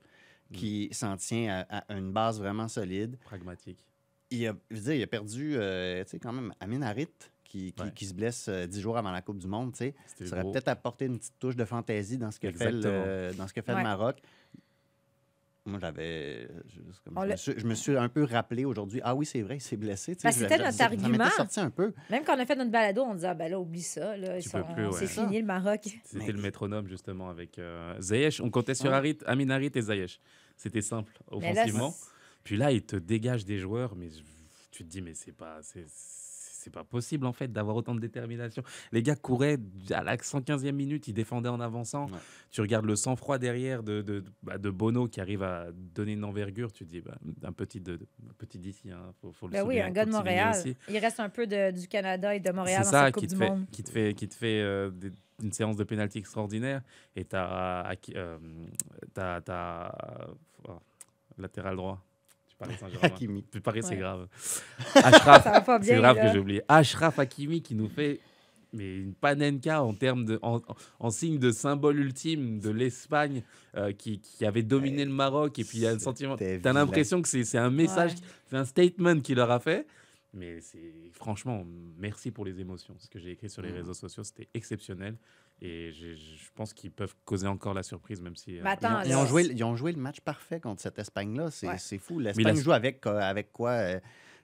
Mm. qui s'en tient à, à une base vraiment solide. Pragmatique. Il a, je veux dire, il a perdu, euh, tu sais, quand même, Amin Harit, qui, qui, Ouais. qui se blesse euh, dix jours avant la Coupe du Monde, tu sais. Ça aurait peut-être apporté une petite touche de fantaisie dans ce que fait, le, dans ce que fait Ouais. le Maroc. Moi, j'avais. je- On Je, me suis, je me suis un peu rappelé aujourd'hui. Ah oui, c'est vrai, il s'est blessé. c'était notre argument. sorti un peu. Même quand on a fait notre balado, on disait, ah, ben là, oublie ça, là, sont- ouais. c'est fini le Maroc. C'était Mais- le métronome justement avec euh, Ziyech. On comptait sur Ouais. Harit, Amin Harit et Ziyech. C'était simple là, offensivement. c'est- Puis là, il te dégage des joueurs, mais tu te dis mais c'est pas c'est c'est pas possible en fait d'avoir autant de détermination. Les gars couraient à la 115e minute, ils défendaient en avançant. Ouais. Tu regardes le sang-froid derrière de, de, bah, de Bono qui arrive à donner une envergure. Tu te dis bah, un petit de, de- un petit d'ici, hein, faut, faut le Ben oui, un gars de Montréal. aussi. Il reste un peu de- du Canada et de Montréal C'est dans ça cette Coupe qui te, du fait, Monde. qui te fait, qui te fait euh, des- une séance de pénalty extraordinaire. Et tu as, latéral droit. Paris Saint-Germain. Hakimi. Paris, c'est Ouais. grave. Ashraf, c'est grave que j'ai oublié. Ashraf Hakimi qui nous fait mais une panenka en termes de en, en signe de symbole ultime de l'Espagne euh, qui, qui avait dominé le Maroc et puis il y a un sentiment C'était tu as l'impression que c'est c'est un message Ouais. c'est un statement qu'il leur a fait mais c'est franchement merci pour les émotions ce que j'ai écrit sur les Mhm. réseaux sociaux c'était exceptionnel et je pense qu'ils peuvent causer encore la surprise même si euh, Mais attends, Ils ont, ils là. ont joué, ils ont joué le match parfait contre cette Espagne-là. C'est Ouais. c'est fou. L'Espagne la- joue avec, euh, avec quoi? euh,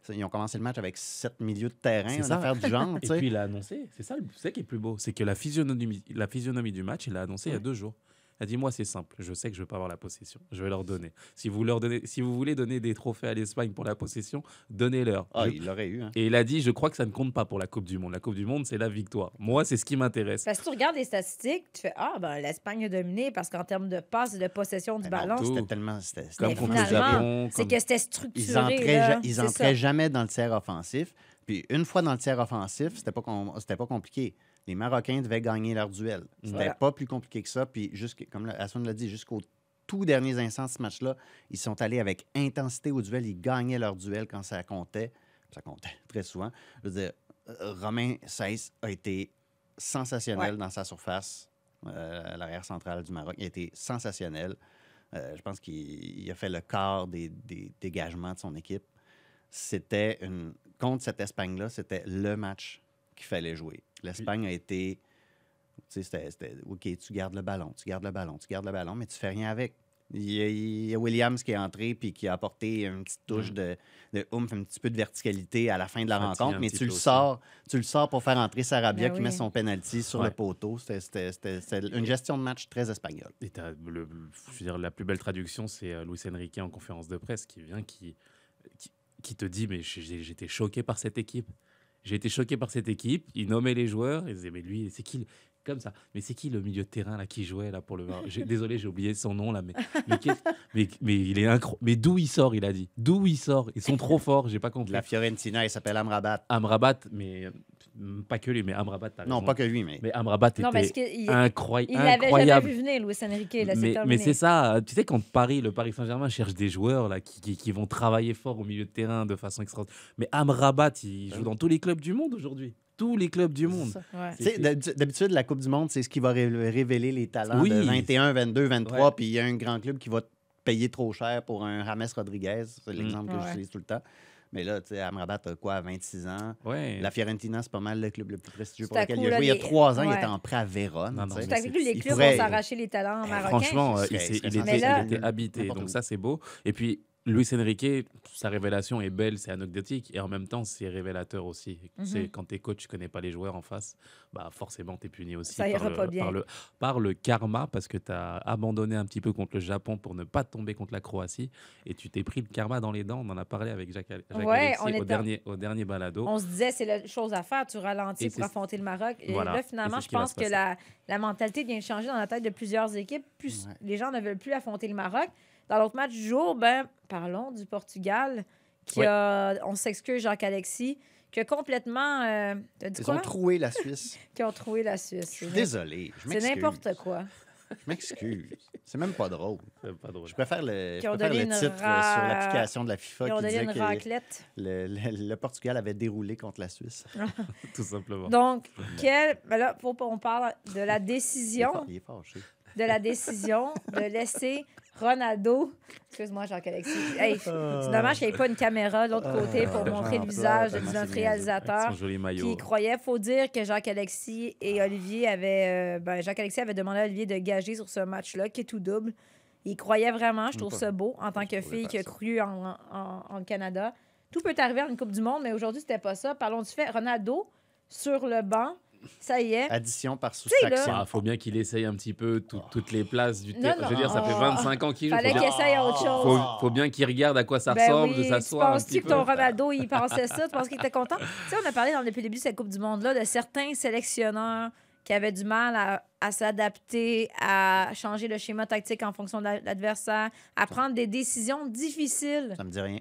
ils ont commencé le match avec sept milieux de terrain, C'est une ça. affaire du genre. Et puis il a annoncé, c'est ça, le- c'est ça qui est plus beau, c'est que la physionomie, la physionomie du match, il l'a annoncé il y a deux jours. Il a dit moi c'est simple, je sais que je vais pas avoir la possession, je vais leur donner. Si vous leur donnez, si vous voulez donner des trophées à l'Espagne pour la possession, donnez-leur. Ah, Je- il l'aurait eu. Hein. Et il a dit je crois que ça ne compte pas pour la Coupe du Monde. La Coupe du Monde c'est la victoire. Moi c'est ce qui m'intéresse. Parce que tu regardes les statistiques, tu fais Ah, ben l'Espagne a dominé parce qu'en termes de passe et de possession du ballon. C'était tellement. c'était- c'était- Comme Mais contre le Japon. c'est comme- que c'était Ils structuré. entraient, là. ja- ils entraient jamais dans le tiers offensif. Puis une fois dans le tiers offensif, c'était pas, com- pas compliqué. Les Marocains devaient gagner leur duel. C'était Voilà. pas plus compliqué que ça. Puis, jusqu'- comme Hassan l'a dit, jusqu'au tout derniers instants de ce match-là, ils sont allés avec intensité au duel. Ils gagnaient leur duel quand ça comptait. Ça comptait très souvent. Je veux dire, Romain Seiss a été sensationnel Ouais. dans sa surface, euh, à l'arrière centrale du Maroc. Il a été sensationnel. Euh, je pense qu'il il a fait le quart des, des dégagements de son équipe. C'était une. Contre cette Espagne-là, c'était le match qu'il fallait jouer. L'Espagne a été. Tu sais, c'était- c'était. OK, tu gardes le ballon, tu gardes le ballon, tu gardes le ballon, mais tu fais rien avec. Il y a, il y a Williams qui est entré puis qui a apporté une petite touche Mm. de, de oomph, un petit peu de verticalité à la fin de la rencontre, mais tu le sors, tu le sors pour faire entrer Sarabia Ben qui met son penalty sur Ouais. le poteau. C'était- C'était c'était- c'était une gestion de match très espagnole. Et t'as le, le- je veux dire, la plus belle traduction, c'est euh, Luis Enrique en conférence de presse qui vient, qui, qui, qui te dit Mais j'étais choqué par cette équipe. J'ai été choqué par cette équipe. Il nommait les joueurs. Il disait Mais lui, c'est qui le- Comme ça. Mais c'est qui le milieu de terrain là qui jouait là pour le. J'ai- Désolé, j'ai oublié son nom là. Mais, mais, qu'est- mais, mais il est incroyable. Mais d'où il sort Il a dit? D'où il sort? Ils sont trop forts. J'ai pas compris. La Fiorentina, il s'appelle Amrabat. Amrabat, mais pas que lui, mais Amrabat. Non, raison. pas que lui, mais. Mais Amrabat Non, parce était qu'il incroy- il l'avait jamais incroyable. vu venir, Luis Enrique. Là, mais, mais c'est ça, tu sais, quand Paris, le Paris Saint-Germain cherche des joueurs là, qui, qui- qui vont travailler fort au milieu de terrain de façon extraordinaire. Mais Amrabat, il joue dans tous les clubs du monde aujourd'hui. tous les clubs du monde. Ouais. Tu sais, d'habi- D'habitude, la Coupe du Monde, c'est ce qui va ré- révéler les talents Oui. de 21, 22, 23. Ouais. Puis il y a un grand club qui va payer trop cher pour un James Rodriguez. C'est l'exemple que Ouais. j'utilise tout le temps. Mais là, tu sais, Amrabat a quoi, à 26 ans? Ouais. La Fiorentina, c'est pas mal le club le plus prestigieux pour lequel coup, il a là, joué. Il y a trois ans, il était en prêt à Vérone. Non, non. Tout à les il clubs pourrait- vont s'arracher les talents Eh, marocains. Franchement, euh, il s'est- il était, il était habité, donc où. ça c'est beau. Et puis Luis Enrique, sa révélation est belle, c'est anecdotique, et en même temps c'est révélateur aussi. Mhm. C'est quand t'es coach, tu connais pas les joueurs en face, bah forcément t'es puni aussi par le, pas bien. par le par le karma parce que t'as abandonné un petit peu contre le Japon pour ne pas tomber contre la Croatie, et tu t'es pris le karma dans les dents. On en a parlé avec Jacques, Jacques Ouais, Alexis on au dernier au dernier balado. On se disait, c'est la chose à faire, tu ralentis Et pour affronter le Maroc. Et Voilà. là, finalement, je pense se que la, la mentalité vient de changer dans la tête de plusieurs équipes. Plus Ouais. les gens ne veulent plus affronter le Maroc. Dans l'autre match du jour, ben, parlons du Portugal, qui Ouais. a, on s'excuse, Jacques-Alexis, qui a complètement. euh, dit Ils quoi? ont troué la Suisse. Qui ont trouvé la Suisse. Je suis désolé. Je C'est n'importe quoi. Je m'excuse. C'est même pas drôle. C'est pas drôle. Je préfère le, je préfère le titre euh, ra- sur l'application de la FIFA Ils ont qui donné disait une que raclette. le, le- le Portugal avait déroulé contre la Suisse. tout simplement. Donc, quel. ben là, faut pas- on parle de la Il est, décision. fa- il est fâché. De la décision de laisser Ronaldo. Excuse-moi, Jacques-Alexis. Hey, c'est dommage qu'il n'y ait pas une caméra de l'autre côté pour Ah, montrer le visage de notre réalisateur qui croyait. faut dire que Jacques-Alexis et Olivier avaient. euh, ben, Jacques-Alexis avait demandé à Olivier de gager sur ce match-là, qui est tout double. Il croyait vraiment. Je trouve ça beau en tant que fille qui a cru en, en- en Canada. Tout peut arriver en une Coupe du Monde, mais aujourd'hui, c'était pas ça. Parlons du fait. Ronaldo, sur le banc, ça y est. Addition par soustraction. Ah, faut bien qu'il essaye un petit peu tout- toutes les places du terrain. Je veux dire, ça fait Oh. 25 ans qu'il joue. Fallait Faut, qu'il bien- essaye autre chose. faut, faut bien qu'il regarde à quoi ça Ben ressemble, oui, de tu s'asseoir penses-tu que ton Ronaldo, il pensait ça? Tu penses qu'il était content? tu sais, on a parlé dans, depuis le début de cette Coupe du Monde-là de certains sélectionneurs qui avaient du mal à, à s'adapter, à changer le schéma tactique en fonction de la- l'adversaire, à prendre des décisions difficiles. Ça me dit rien.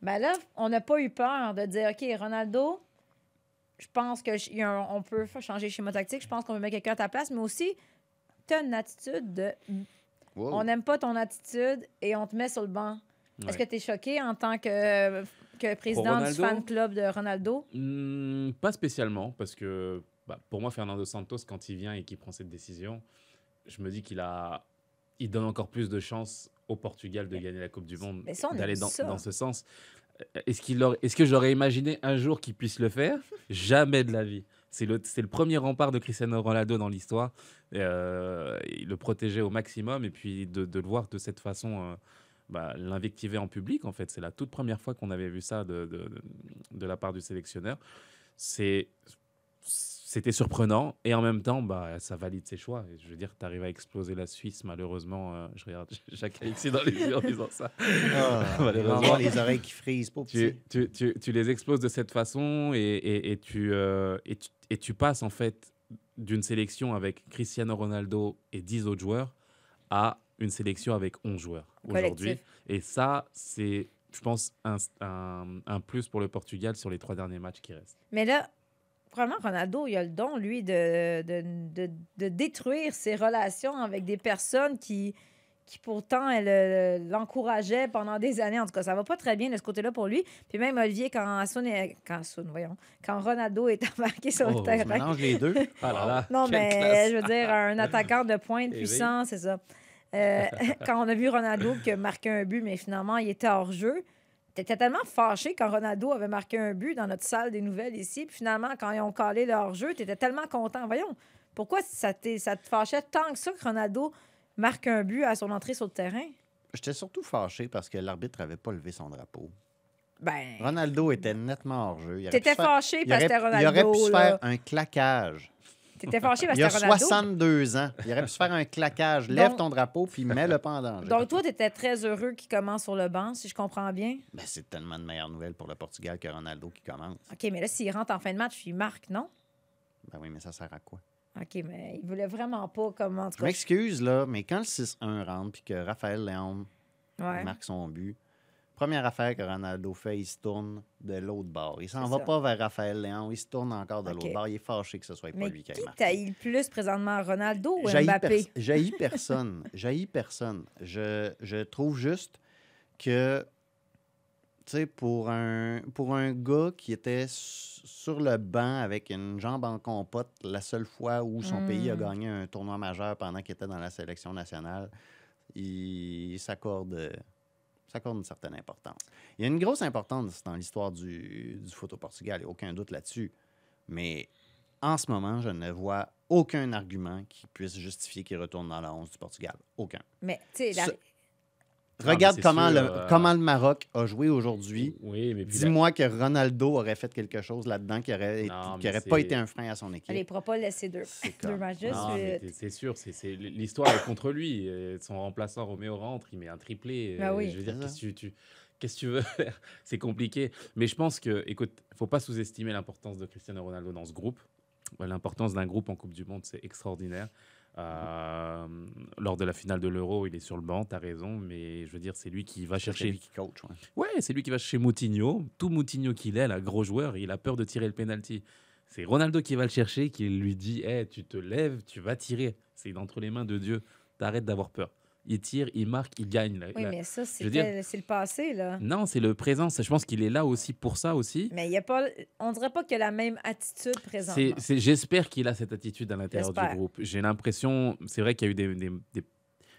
Ben là, on n'a pas eu peur de dire, OK, Ronaldo, je pense qu'on peut changer le schéma tactique, je pense qu'on peut mettre quelqu'un à ta place, mais aussi, tu as une attitude de Wow. on n'aime pas ton attitude et on te met sur le banc. Est-ce que tu es choqué en tant que, que président du fan club de Ronaldo? Hmm, pas spécialement, parce que bah, pour moi, Fernando Santos, quand il vient et qu'il prend cette décision, je me dis qu'il a, il donne encore plus de chances au Portugal de gagner la Coupe du Monde, d'aller dans ce sens. Est-ce qu'il est-ce que j'aurais imaginé un jour qu'il puisse le faire? Jamais de la vie. C'est le, c'est le premier rempart de Cristiano Ronaldo dans l'histoire. Euh, il le protégeait au maximum et puis de, le voir de cette façon, euh, bah, l'invectiver en public, en fait, c'est la toute première fois qu'on avait vu ça de- de la part du sélectionneur. C'est c'était surprenant et en même temps bah ça valide ses choix Et je veux dire tu arrives à exploser la Suisse malheureusement euh, je regarde Jacques Alexis dans les yeux en disant ça Ah, Malheureusement. les oreilles qui frisent, pas tu, tu, tu, tu les exploses de cette façon et, et, et tu, euh, et, tu, et tu passes en fait d'une sélection avec Cristiano Ronaldo et 10 autres joueurs à une sélection avec 11 joueurs aujourd'hui. Et ça, c'est, je pense, un, un, un plus pour le Portugal sur les trois derniers matchs qui restent. Mais là, vraiment, Ronaldo, il a le don, lui, de, de, de, de détruire ses relations avec des personnes qui, qui pourtant elle, euh, l'encourageaient pendant des années. En tout cas, ça va pas très bien de ce côté-là pour lui. Puis même Olivier, quand est- quand voyons, quand Ronaldo est embarqué sur Oh, le Je terrain, mélange les deux. Ah là là, Non, mais classe. je veux dire, un attaquant de pointe Eh puissant, c'est ça. Euh, quand on a vu Ronaldo qui a marqué un but, mais finalement, il était hors jeu, t'étais tellement fâché quand Ronaldo avait marqué un but dans notre salle des nouvelles ici. Puis finalement, quand ils ont calé le hors-jeu, t'étais tellement content. Voyons, pourquoi ça, ça te fâchait tant que ça que Ronaldo marque un but à son entrée sur le terrain? J'étais surtout fâché parce que l'arbitre n'avait pas levé son drapeau. Ben, Ronaldo était nettement hors jeu. T'étais fâché parce que c'était Il aurait pu Ronaldo. se faire un claquage. T'étais fâché parce Il que a c'était Ronaldo. 62 ans. Il aurait pu se faire un claquage. Lève Donc- ton drapeau puis mets-le pas en danger. Donc, toi, t'étais très heureux qu'il commence sur le banc, si je comprends bien? Ben, c'est tellement de meilleures nouvelles pour le Portugal que Ronaldo qui commence. OK, mais là, s'il rentre en fin de match, il marque, non? Ben oui, mais ça sert à quoi? OK, mais il voulait vraiment pas comme en tout Je cas. m'excuse, là, mais quand le 6-1 rentre puis que Raphaël Léon Ouais. marque son but, première affaire que Ronaldo fait, il se tourne de l'autre bord. Il s'en va ça. pas vers Raphaël Léon, il se tourne encore de l'autre bord. Il est fâché que ce soit pas lui qui qui ait marqué. taille le plus présentement, Ronaldo ou Mbappé? pers- j'haïs personne. J'haïs personne. Je, je trouve juste que, tu sais, pour un, pour un gars qui était sur le banc avec une jambe en compote la seule fois où son pays a Mm. gagné un tournoi majeur pendant qu'il était dans la sélection nationale, il s'accorde euh, s'accorde une certaine importance. Il y a une grosse importance dans l'histoire du, du foot au Portugal, il n'y a aucun doute là-dessus. Mais en ce moment, je ne vois aucun argument qui puisse justifier qu'il retourne dans la 11 du Portugal. Aucun. Mais, tu sais, Regarde c'est comment, sûr, le, euh, comment le Maroc a joué aujourd'hui. Oui, mais puis la- Dis-moi que Ronaldo aurait fait quelque chose là-dedans qui aurait, été- Non, qui aurait pas été un frein à son équipe. elle ne pourra pas laisser deux, deux matchs t'es- c'est sûr, l'histoire est contre lui. Et Son remplaçant Roméo rentre, il met un triplé. Bah Euh, oui. Je veux dire, qu'est-ce que tu, tu- qu'est-ce que tu veux faire? C'est compliqué. Mais je pense que, écoute, faut pas sous-estimer l'importance de Cristiano Ronaldo dans ce groupe. L'importance d'un groupe en Coupe du Monde, c'est extraordinaire. Euh, lors de la finale de l'Euro, il est sur le banc, tu as raison, mais je veux dire, c'est lui qui va C'est chercher. lui qui coach. ouais. Ouais, c'est lui qui va chercher Moutinho. Tout Moutinho qu'il est, là, gros joueur, il a peur de tirer le penalty. C'est Ronaldo qui va le chercher, qui lui dit hey, tu te lèves, tu vas tirer. C'est entre les mains de Dieu. T'arrêtes d'avoir peur. Il tire, il marque, il gagne. là. Oui, Là- mais ça, dire- c'est le passé, là. Non, c'est le présent. Je pense qu'il est là aussi pour ça aussi. Mais il y a pas, on dirait pas qu'il a la même attitude c'est- j'espère qu'il a cette attitude à l'intérieur du groupe. J'ai l'impression, c'est vrai qu'il y a eu des, des- des-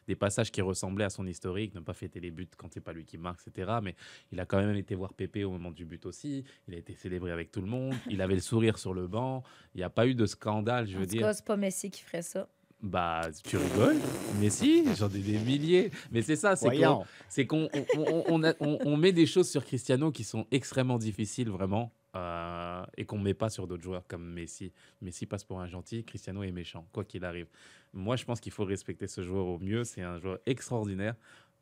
des passages qui ressemblaient à son historique, ne pas fêter les buts quand c'est pas lui qui marque, etc. Mais il a quand même été voir Pépé au moment du but aussi. Il a été célébré avec tout le monde. Il avait le sourire sur le banc. Il n'y a pas eu de scandale, je en veux dire. c'est pas Messi qui ferait ça. Bah, tu rigoles, mais si, j'en ai des milliers. Mais c'est ça, c'est qu'on Voyons. c'est qu'on on, on- on a- on- on met des choses sur Cristiano qui sont extrêmement difficiles, vraiment, euh, et qu'on ne met pas sur d'autres joueurs comme Messi. Messi passe pour un gentil, Cristiano est méchant, quoi qu'il arrive. Moi, je pense qu'il faut respecter ce joueur au mieux. C'est un joueur extraordinaire.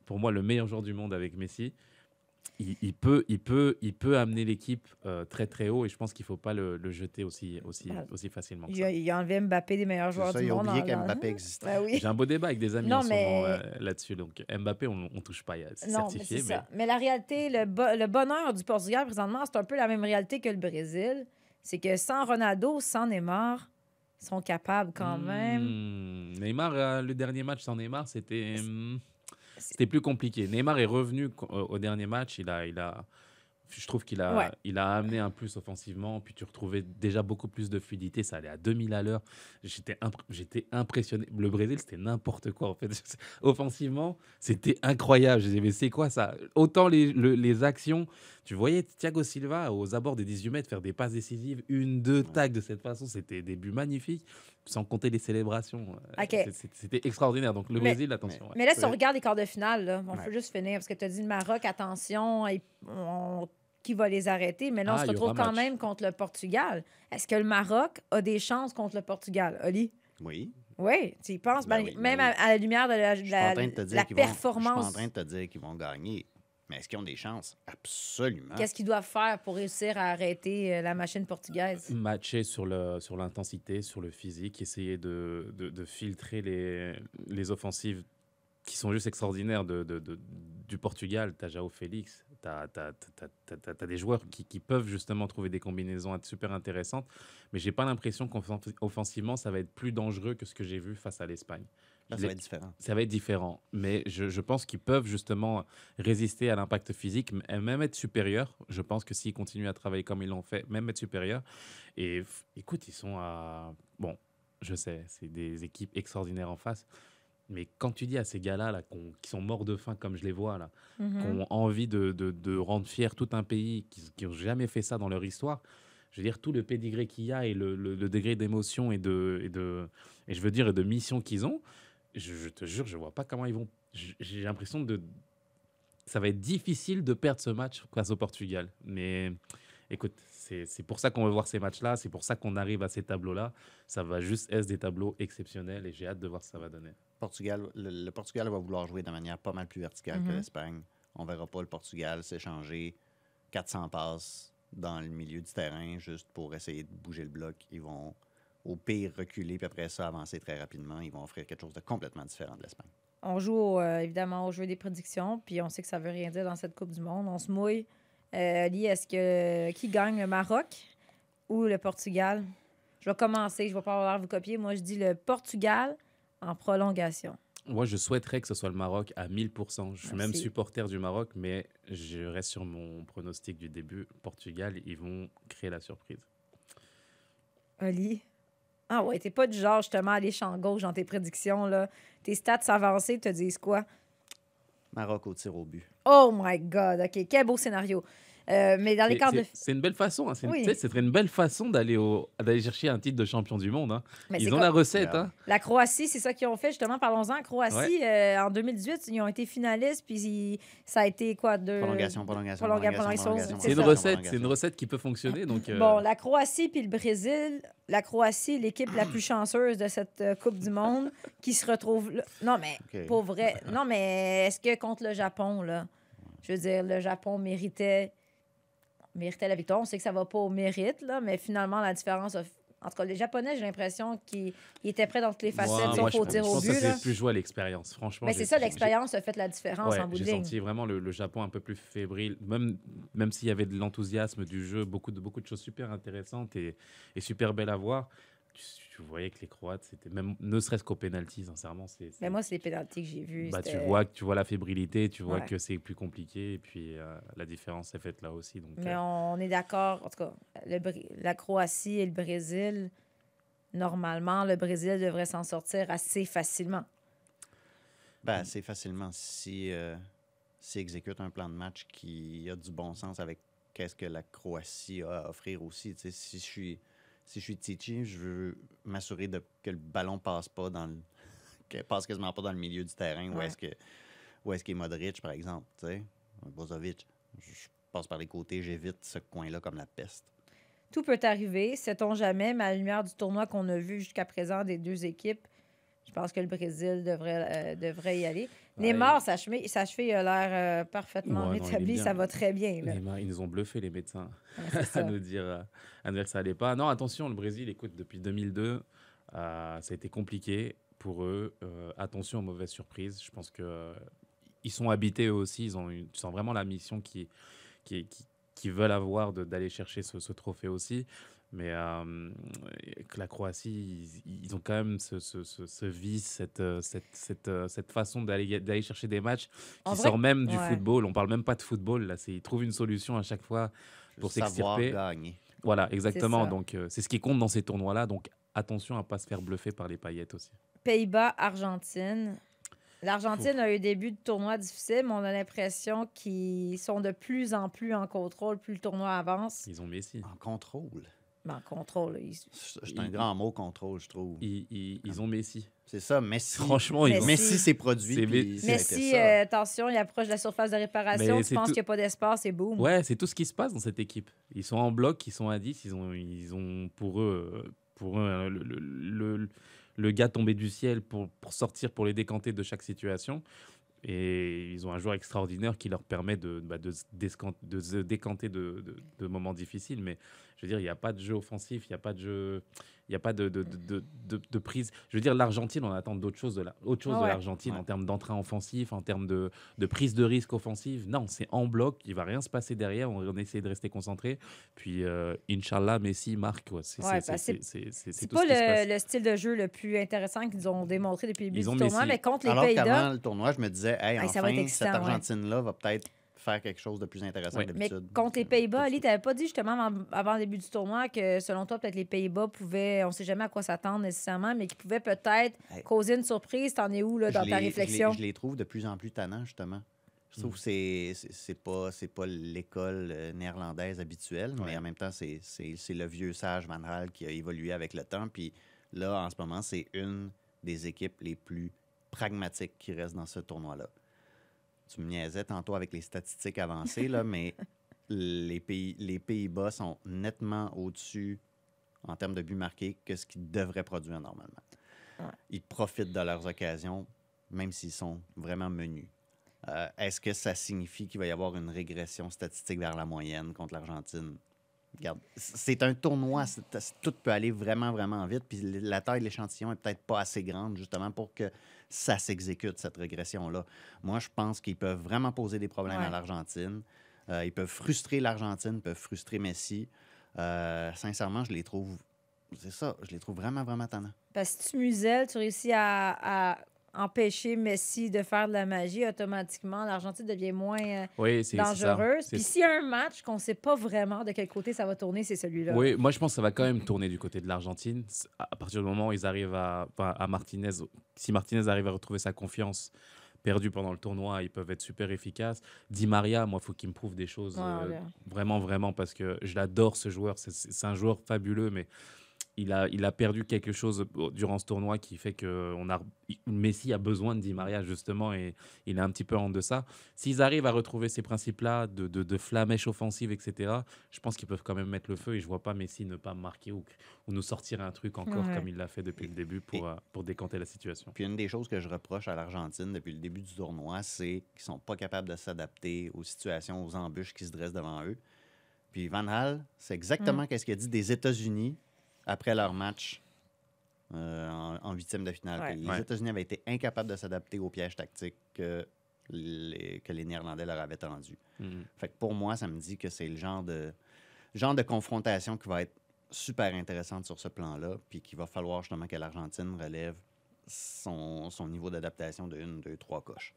Pour moi, le meilleur joueur du monde avec Messi. Il, il peut, il, peut, il peut amener l'équipe euh, très très haut et je pense qu'il ne faut pas le, le jeter aussi, aussi, aussi facilement. que Il ça. il a enlevé Mbappé des meilleurs joueurs ça, du il a monde. oublié qu'Mbappé existait. Oui. J'ai un beau débat avec des amis Non, en ce moment, mais- euh, là-dessus. Donc Mbappé, on ne touche pas. C'est Non, mais certifié. c'est mais- ça. Mais la réalité, le, bo- le bonheur du Portugal présentement, c'est un peu la même réalité que le Brésil. C'est que sans Ronaldo, sans Neymar, ils sont capables quand même. Hmm, Neymar, euh, le dernier match sans Neymar, c'était hmm, c'était plus compliqué. Neymar est revenu co- au au dernier match. Il a, il a, je trouve qu'il a, Ouais. il a amené un plus offensivement. Puis tu retrouvais déjà beaucoup plus de fluidité. Ça allait à 2000 à l'heure. J'étais impr- j'étais impressionné. Le Brésil, c'était n'importe quoi en fait. Offensivement, c'était incroyable. Je disais, mais c'est quoi ça? Autant les, le- les actions. Tu voyais Thiago Silva aux abords des 18 mètres faire des passes décisives, une, deux tags de cette façon. C'était des buts magnifiques, sans compter les célébrations. Euh, C'était extraordinaire. Donc le Mais- Brésil, attention. ouais. Mais là, si on regarde les quarts de finale, là, on Ouais. peut juste finir parce que tu as dit le Maroc, attention, et on- qui va les arrêter? Mais là, on Ah, se retrouve quand match. même contre le Portugal. Est-ce que le Maroc a des chances contre le Portugal, Oli? Oui. Oui, tu y penses, Ben ben, oui, ben même oui. à, à la lumière de la, Je suis la- pas en train de te dire la qu'ils vont- Je performance. suis en train de te dire qu'ils vont gagner. Mais est-ce qu'ils ont des chances? Absolument. Qu'est-ce qu'ils doivent faire pour réussir à arrêter euh, la machine portugaise? matcher sur le sur l'intensité, sur le physique, essayer de, de, de filtrer les, les offensives qui sont juste extraordinaires de, de- de- du Portugal. Tu as Jao Félix, tu as, des joueurs qui, qui peuvent justement trouver des combinaisons super intéressantes, mais j'ai pas l'impression qu'offensivement, ça va être plus dangereux que ce que j'ai vu face à l'Espagne. Là, ça Les- va être différent. ça va être différent. Mais je, je pense qu'ils peuvent justement résister à l'impact physique et même être supérieurs. Je pense que s'ils continuent à travailler comme ils l'ont fait, même être supérieurs. Et écoute, ils sont à. Bon, je sais, c'est des équipes extraordinaires en face. Mais quand tu dis à ces gars-là, là, qui sont morts de faim, comme je les vois, là, Mhm. qui ont envie de, de- de rendre fier tout un pays, qui n'ont jamais fait ça dans leur histoire, je veux dire, tout le pédigré qu'il y a et le, le- le degré d'émotion et de, et de, et je veux dire, et de mission qu'ils ont, je, je te jure, je vois pas comment ils vont. J'ai l'impression de. Ça va être difficile de perdre ce match face au Portugal. Mais écoute, c'est c'est pour ça qu'on veut voir ces matchs-là. C'est pour ça qu'on arrive à ces tableaux-là. Ça va juste être des tableaux exceptionnels et j'ai hâte de voir ce que ça va donner. Portugal, le, le Portugal va vouloir jouer de manière pas mal plus verticale que Mhm. l'Espagne. On verra pas le Portugal s'échanger 400 passes dans le milieu du terrain juste pour essayer de bouger le bloc. Ils vont au pire reculer, puis après ça avancer très rapidement. Ils vont offrir quelque chose de complètement différent de l'Espagne. On joue au, euh, évidemment au jeu des prédictions, puis on sait que ça veut rien dire dans cette Coupe du Monde. On se mouille. Euh, Ali, est-ce que qui gagne le Maroc ou le Portugal? Je vais commencer, je vais pas avoir vous copier. Moi, je dis le Portugal en prolongation. Moi, je souhaiterais que ce soit le Maroc à 1000%. Je suis même supporter du Maroc, mais je reste sur mon pronostic du début. Portugal, ils vont créer la surprise. Oli. Ah ouais, t'es pas du genre justement à aller champ gauche dans tes prédictions. Là. Tes stats avancées te disent quoi? Maroc au tir au but. Oh my God, OK. Quel beau scénario. Euh, mais dans les Mais quarts de... C'est c'est une belle façon. hein. C'est une- Oui. une belle façon d'aller au- chercher un titre de champion du monde. hein. Ils ont comme- la recette. Hein. La Croatie, c'est ça qu'ils ont fait, justement. Parlons-en. Croatie, euh, en 2018, ils ont été finalistes, puis ils- ça a été quoi? De... Prolongation, prolongation, Prolonga- prolongation, prolongation, prolongation, C'est une recette, c'est une recette qui peut fonctionner. Donc, euh, Bon, la Croatie puis le Brésil. La Croatie, l'équipe la plus chanceuse de cette euh, Coupe du Monde, qui se retrouve là. Non, mais OK. pour vrai. Non, mais est-ce que contre le Japon, là, je veux dire, le Japon méritait, méritait la victoire? On sait que ça va pas au mérite, là, mais finalement, la différence a- En tout cas, les Japonais, j'ai l'impression qu'ils ils étaient prêts dans toutes les facettes, moi, sauf moi, je au je but. c'est plus joué à l'expérience. Franchement, Mais c'est ça, l'expérience a fait la différence Ouais, en bout de j'ai senti vraiment le, le Japon un peu plus fébrile, même, même s'il y avait de l'enthousiasme du jeu, beaucoup de, beaucoup de choses super intéressantes et, et super belles à voir. Tu, voyais que les Croates, c'était même, ne serait-ce qu'au pénalty, sincèrement. c'est c'est- Mais moi, c'est les pénalties que j'ai vues. bah, tu, vois, tu vois la fébrilité, tu vois Ouais. que c'est plus compliqué et puis euh, la différence est faite là aussi. Donc, Mais euh, on est d'accord, en tout cas, le la Croatie et le Brésil, normalement, le Brésil devrait s'en sortir assez facilement. Ben, assez facilement si, euh, s'ils exécutent un plan de match qui a du bon sens avec qu'est-ce que la Croatie a à offrir aussi. Tu sais, si je suis si je suis Tichy, je veux m'assurer de, que le ballon passe pas dans le que passe quasiment pas dans le milieu du terrain. Où est-ce que où est-ce qu'il est Modric, par exemple, tu sais. Je je passe par les côtés, j'évite ce coin-là comme la peste. Tout peut arriver, sait-on jamais, mais à la lumière du tournoi qu'on a vu jusqu'à présent des deux équipes, je pense que le Brésil devrait, euh, devrait y aller. Neymar, sa cheville, sa cheville a l'air euh, parfaitement Ouais, ça va très bien. là. Neymar, ils nous ont bluffé, les médecins. Ouais, à nous dire, à nous dire que ça allait pas. Non, attention, le Brésil, écoute, depuis 2002, euh, ça a été compliqué pour eux. Euh, attention aux mauvaises surprises. Je pense que ils sont habités eux aussi. Ils ont une, tu sens vraiment la mission qui, qui, qui, qui veulent avoir d'aller chercher ce, ce trophée aussi. Mais euh, que la Croatie, ils, ils ont quand même ce, ce, ce, ce vice, cette, euh, cette, cette, euh, cette façon d'aller d'aller chercher des matchs qui En vrai, sort même du ouais. football. On parle même pas de football. Là, c'est- ils trouvent une solution à chaque fois pour s'extirper. Voilà, exactement. Donc, euh, c'est ce qui compte dans ces tournois-là. Donc, attention à pas se faire bluffer par les paillettes aussi. Pays-Bas, Argentine. L'Argentine a eu des débuts de tournoi difficiles, mais on a l'impression qu'ils sont de plus en plus en contrôle plus le tournoi avance. Ils ont Messi. En contrôle. Mais en contrôle, ils- C'est un grand mot, contrôle, je trouve. Ils, ils- ils ont Messi. C'est ça, Messi. Franchement, ils Messi. ont... Messi s'est produit. C'est puis Messi. euh, attention, il approche de la surface de réparation. Mais Tu penses tout- qu'il n'y a pas d'espace et boum. Ouais, c'est tout ce qui se passe dans cette équipe. Ils sont en bloc, ils sont à 10. Ils ont, ils ont pour eux, pour eux euh, le, le, le- le gars tombé du ciel pour, pour sortir, pour les décanter de chaque situation. Et ils ont un joueur extraordinaire qui leur permet de, bah, se, décanter de- de moments difficiles. Mais je veux dire, il n'y a pas de jeu offensif, il n'y a pas de jeu, il n'y a pas de, de, de, de- prise. Je veux dire, l'Argentine, on attend d'autres choses de la, Ah ouais. l'Argentine Ouais. en termes d'entrain offensif, en termes de, de prise de risque offensive. Non, c'est en bloc, il va rien se passer derrière. On, on essaie de rester concentré. Puis, euh, Inch'Allah, Messi marque. C'est Ouais, tout pas ce qui se passe. le, le style de jeu le plus intéressant qu'ils ont démontré depuis le début du tournoi, Messi. mais contre les Alors Pays-Bas. qu'avant le tournoi, je me disais, hey, Hey, ça va être enfin, cette ouais. Argentine-là va peut-être faire quelque chose de plus intéressant que Mais d'habitude. contre les Pays-Bas, Ali, suite. t'avais pas dit justement avant, avant le début du tournoi que selon toi, peut-être les Pays-Bas pouvaient, on sait jamais à quoi s'attendre nécessairement, mais qu'ils pouvaient peut-être Hey. causer une surprise. T'en es où là, dans Je ta les- je les- réflexion? Je les, trouve de plus en plus tannants, justement. Je Mm. trouve que c'est c'est- pas, c'est pas l'école euh, néerlandaise habituelle, mais Ouais. en même temps, c'est c'est- c'est le vieux sage Van qui a évolué avec le temps. Puis là, en ce moment, c'est une des équipes les plus pragmatiques qui restent dans ce tournoi-là. Tu me niaisais tantôt avec les statistiques avancées, là, mais les pays les Pays-Bas sont nettement au-dessus en termes de buts marqués que ce qu'ils devraient produire normalement. Ouais. Ils profitent de leurs occasions, même s'ils sont vraiment menus. Euh, Est-ce que ça signifie qu'il va y avoir une régression statistique vers la moyenne contre l'Argentine? Regarde, c'est un tournoi, tout peut aller vraiment, vraiment vite, puis la taille de l'échantillon est peut-être pas assez grande, justement, pour que ça s'exécute, cette régression-là. Moi, je pense qu'ils peuvent vraiment poser des problèmes Ouais. à l'Argentine. Euh, ils peuvent frustrer l'Argentine, peuvent frustrer Messi. Euh, sincèrement, je les trouve, c'est ça, je les trouve vraiment, vraiment tannants. Parce que si tu muselles, tu réussis à, à empêcher Messi de faire de la magie, automatiquement, l'Argentine devient moins euh, Oui, dangereuse. Puis s'il y a un match qu'on ne sait pas vraiment de quel côté ça va tourner, c'est celui-là. Oui, moi je pense que ça va quand même tourner du côté de l'Argentine. À partir du moment où ils arrivent à, enfin, à Martinez, si Martinez arrive à retrouver sa confiance perdue pendant le tournoi, ils peuvent être super efficaces. Di Maria, moi, il faut qu'il me prouve des choses euh, vraiment, vraiment, parce que je l'adore ce joueur. C'est un joueur fabuleux, mais il a, il a perdu quelque chose euh, durant ce tournoi qui fait que on a, Messi a besoin de Di Maria justement et il est un petit peu en deçà. S'ils arrivent à retrouver ces principes-là de, de, de flamèche offensive, etc., je pense qu'ils peuvent quand même mettre le feu et je vois pas Messi ne pas marquer ou, ou nous sortir un truc encore Ouais. comme il l'a fait depuis le début pour, euh, pour décanter la situation. Puis une des choses que je reproche à l'Argentine depuis le début du tournoi, c'est qu'ils sont pas capables de s'adapter aux situations, aux embûches qui se dressent devant eux. Puis Van Hal, c'est exactement Mm. ce qu'il a dit des États-Unis après leur match euh, en, en huitième de finale. Ouais. les Ouais. États-Unis avaient été incapables de s'adapter aux pièges tactiques que les, que les Néerlandais leur avaient tendus. Mhm. Fait que pour moi, ça me dit que c'est le genre de, genre de confrontation qui va être super intéressante sur ce plan-là, puis qu'il va falloir justement que l'Argentine relève son, son niveau d'adaptation de une, deux, trois coches.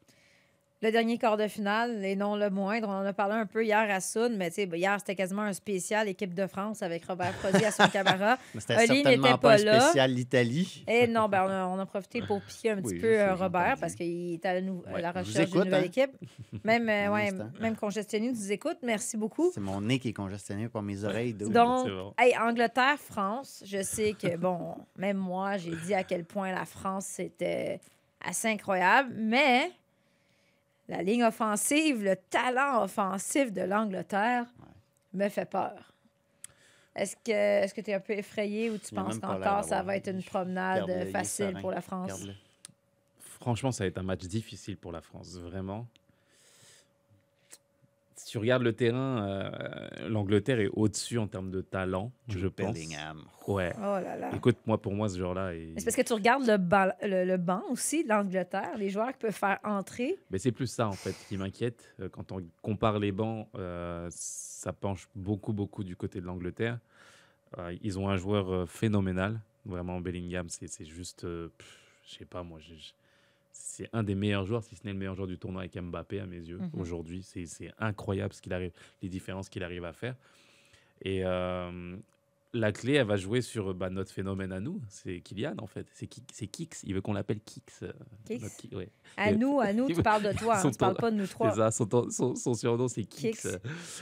Le dernier quart de finale, et non le moindre, on en a parlé un peu hier à Soud, mais hier, c'était quasiment un spécial équipe de France avec Robert Prodi à son caméra. Mais c'était certainement pas, pas un spécial l'Italie. Et non, ben, on, a, on a profité pour piquer un petit Oui, peu sais, euh, Robert parce qu'il est à la, nou- à Ouais, la recherche d'une nouvelle hein. équipe. Même, euh, ouais, même congestionné nous écoute. Merci beaucoup. C'est mon nez qui est congestionné par mes oreilles. Donc, bon. hey, Angleterre-France, je sais que, bon, même moi, j'ai dit à quel point la France, c'était assez incroyable, mais la ligne offensive, le talent offensif de l'Angleterre me fait peur. Est-ce que est-ce que tu es un peu effrayé ou tu penses qu'encore ça va être une promenade facile pour la France? Franchement, ça va être un match difficile pour la France, vraiment. Tu regardes le terrain, euh, l'Angleterre est au-dessus en termes de talent, je pense. Bellingham. Ouais. Oh là là. Écoute, moi, pour moi, ce genre-là, il- Mais C'est parce que tu regardes le, ban- le, le banc aussi de l'Angleterre, les joueurs qui peuvent faire entrer. Mais c'est plus ça, en fait, qui m'inquiète. Euh, Quand on compare les bancs, euh, ça penche beaucoup, beaucoup du côté de l'Angleterre. Euh, ils ont un joueur phénoménal. Vraiment, Bellingham, c'est juste... euh, je sais pas, moi, c'est un des meilleurs joueurs, si ce n'est le meilleur joueur du tournoi avec Mbappé, à mes yeux, Mhm. aujourd'hui. C'est c'est incroyable ce qu'il arrive, les différences qu'il arrive à faire. Et euh, la clé, elle va jouer sur bah, notre phénomène à nous. C'est Kylian, en fait. C'est Ki- c'est Kix. Il veut qu'on l'appelle Kix. euh, Kix? notre Ki- ouais. À nous, à nous, tu parles de toi, hein, tu parles tour- pas de nous C'est trois. ça, son, ton- son- son surnom, c'est Kix. Kix.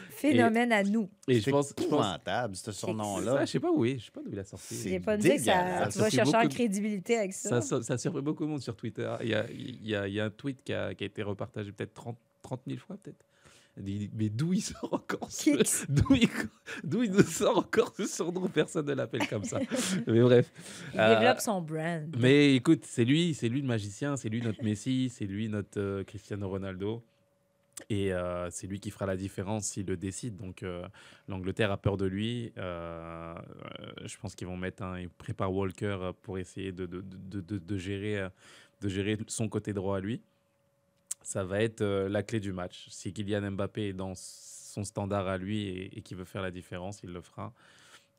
Phénomène à nous. Et je C'est pense, je pense épouvantable, ce surnom-là. je sais pas où il est, je sais pas d'où il a sorti. C'est J'ai pas dit que ça, tu vas chercher en crédibilité avec ça. Ça, ça, ça surprend beaucoup de monde sur Twitter. Il y a, il y a, il y a un tweet qui a, qui a été repartagé peut-être 30, 30 000 fois, peut-être. Mais d'où il sort encore ce... D'où il, d'où il nous sort encore ce surnom Personne ne l'appelle comme ça. Mais bref. Il Euh, développe son brand. Mais écoute, c'est lui, c'est lui le magicien, c'est lui notre Messi, c'est lui notre euh, Cristiano Ronaldo. Et euh, c'est lui qui fera la différence s'il le décide. Donc euh, l'Angleterre a peur de lui. Euh, je pense qu'ils vont mettre un. Ils préparent Walker pour essayer de, de, de, de- gérer, de gérer son côté droit à lui. Ça va être euh, la clé du match. Si Kylian Mbappé est dans son standard à lui et, et qu'il veut faire la différence, il le fera.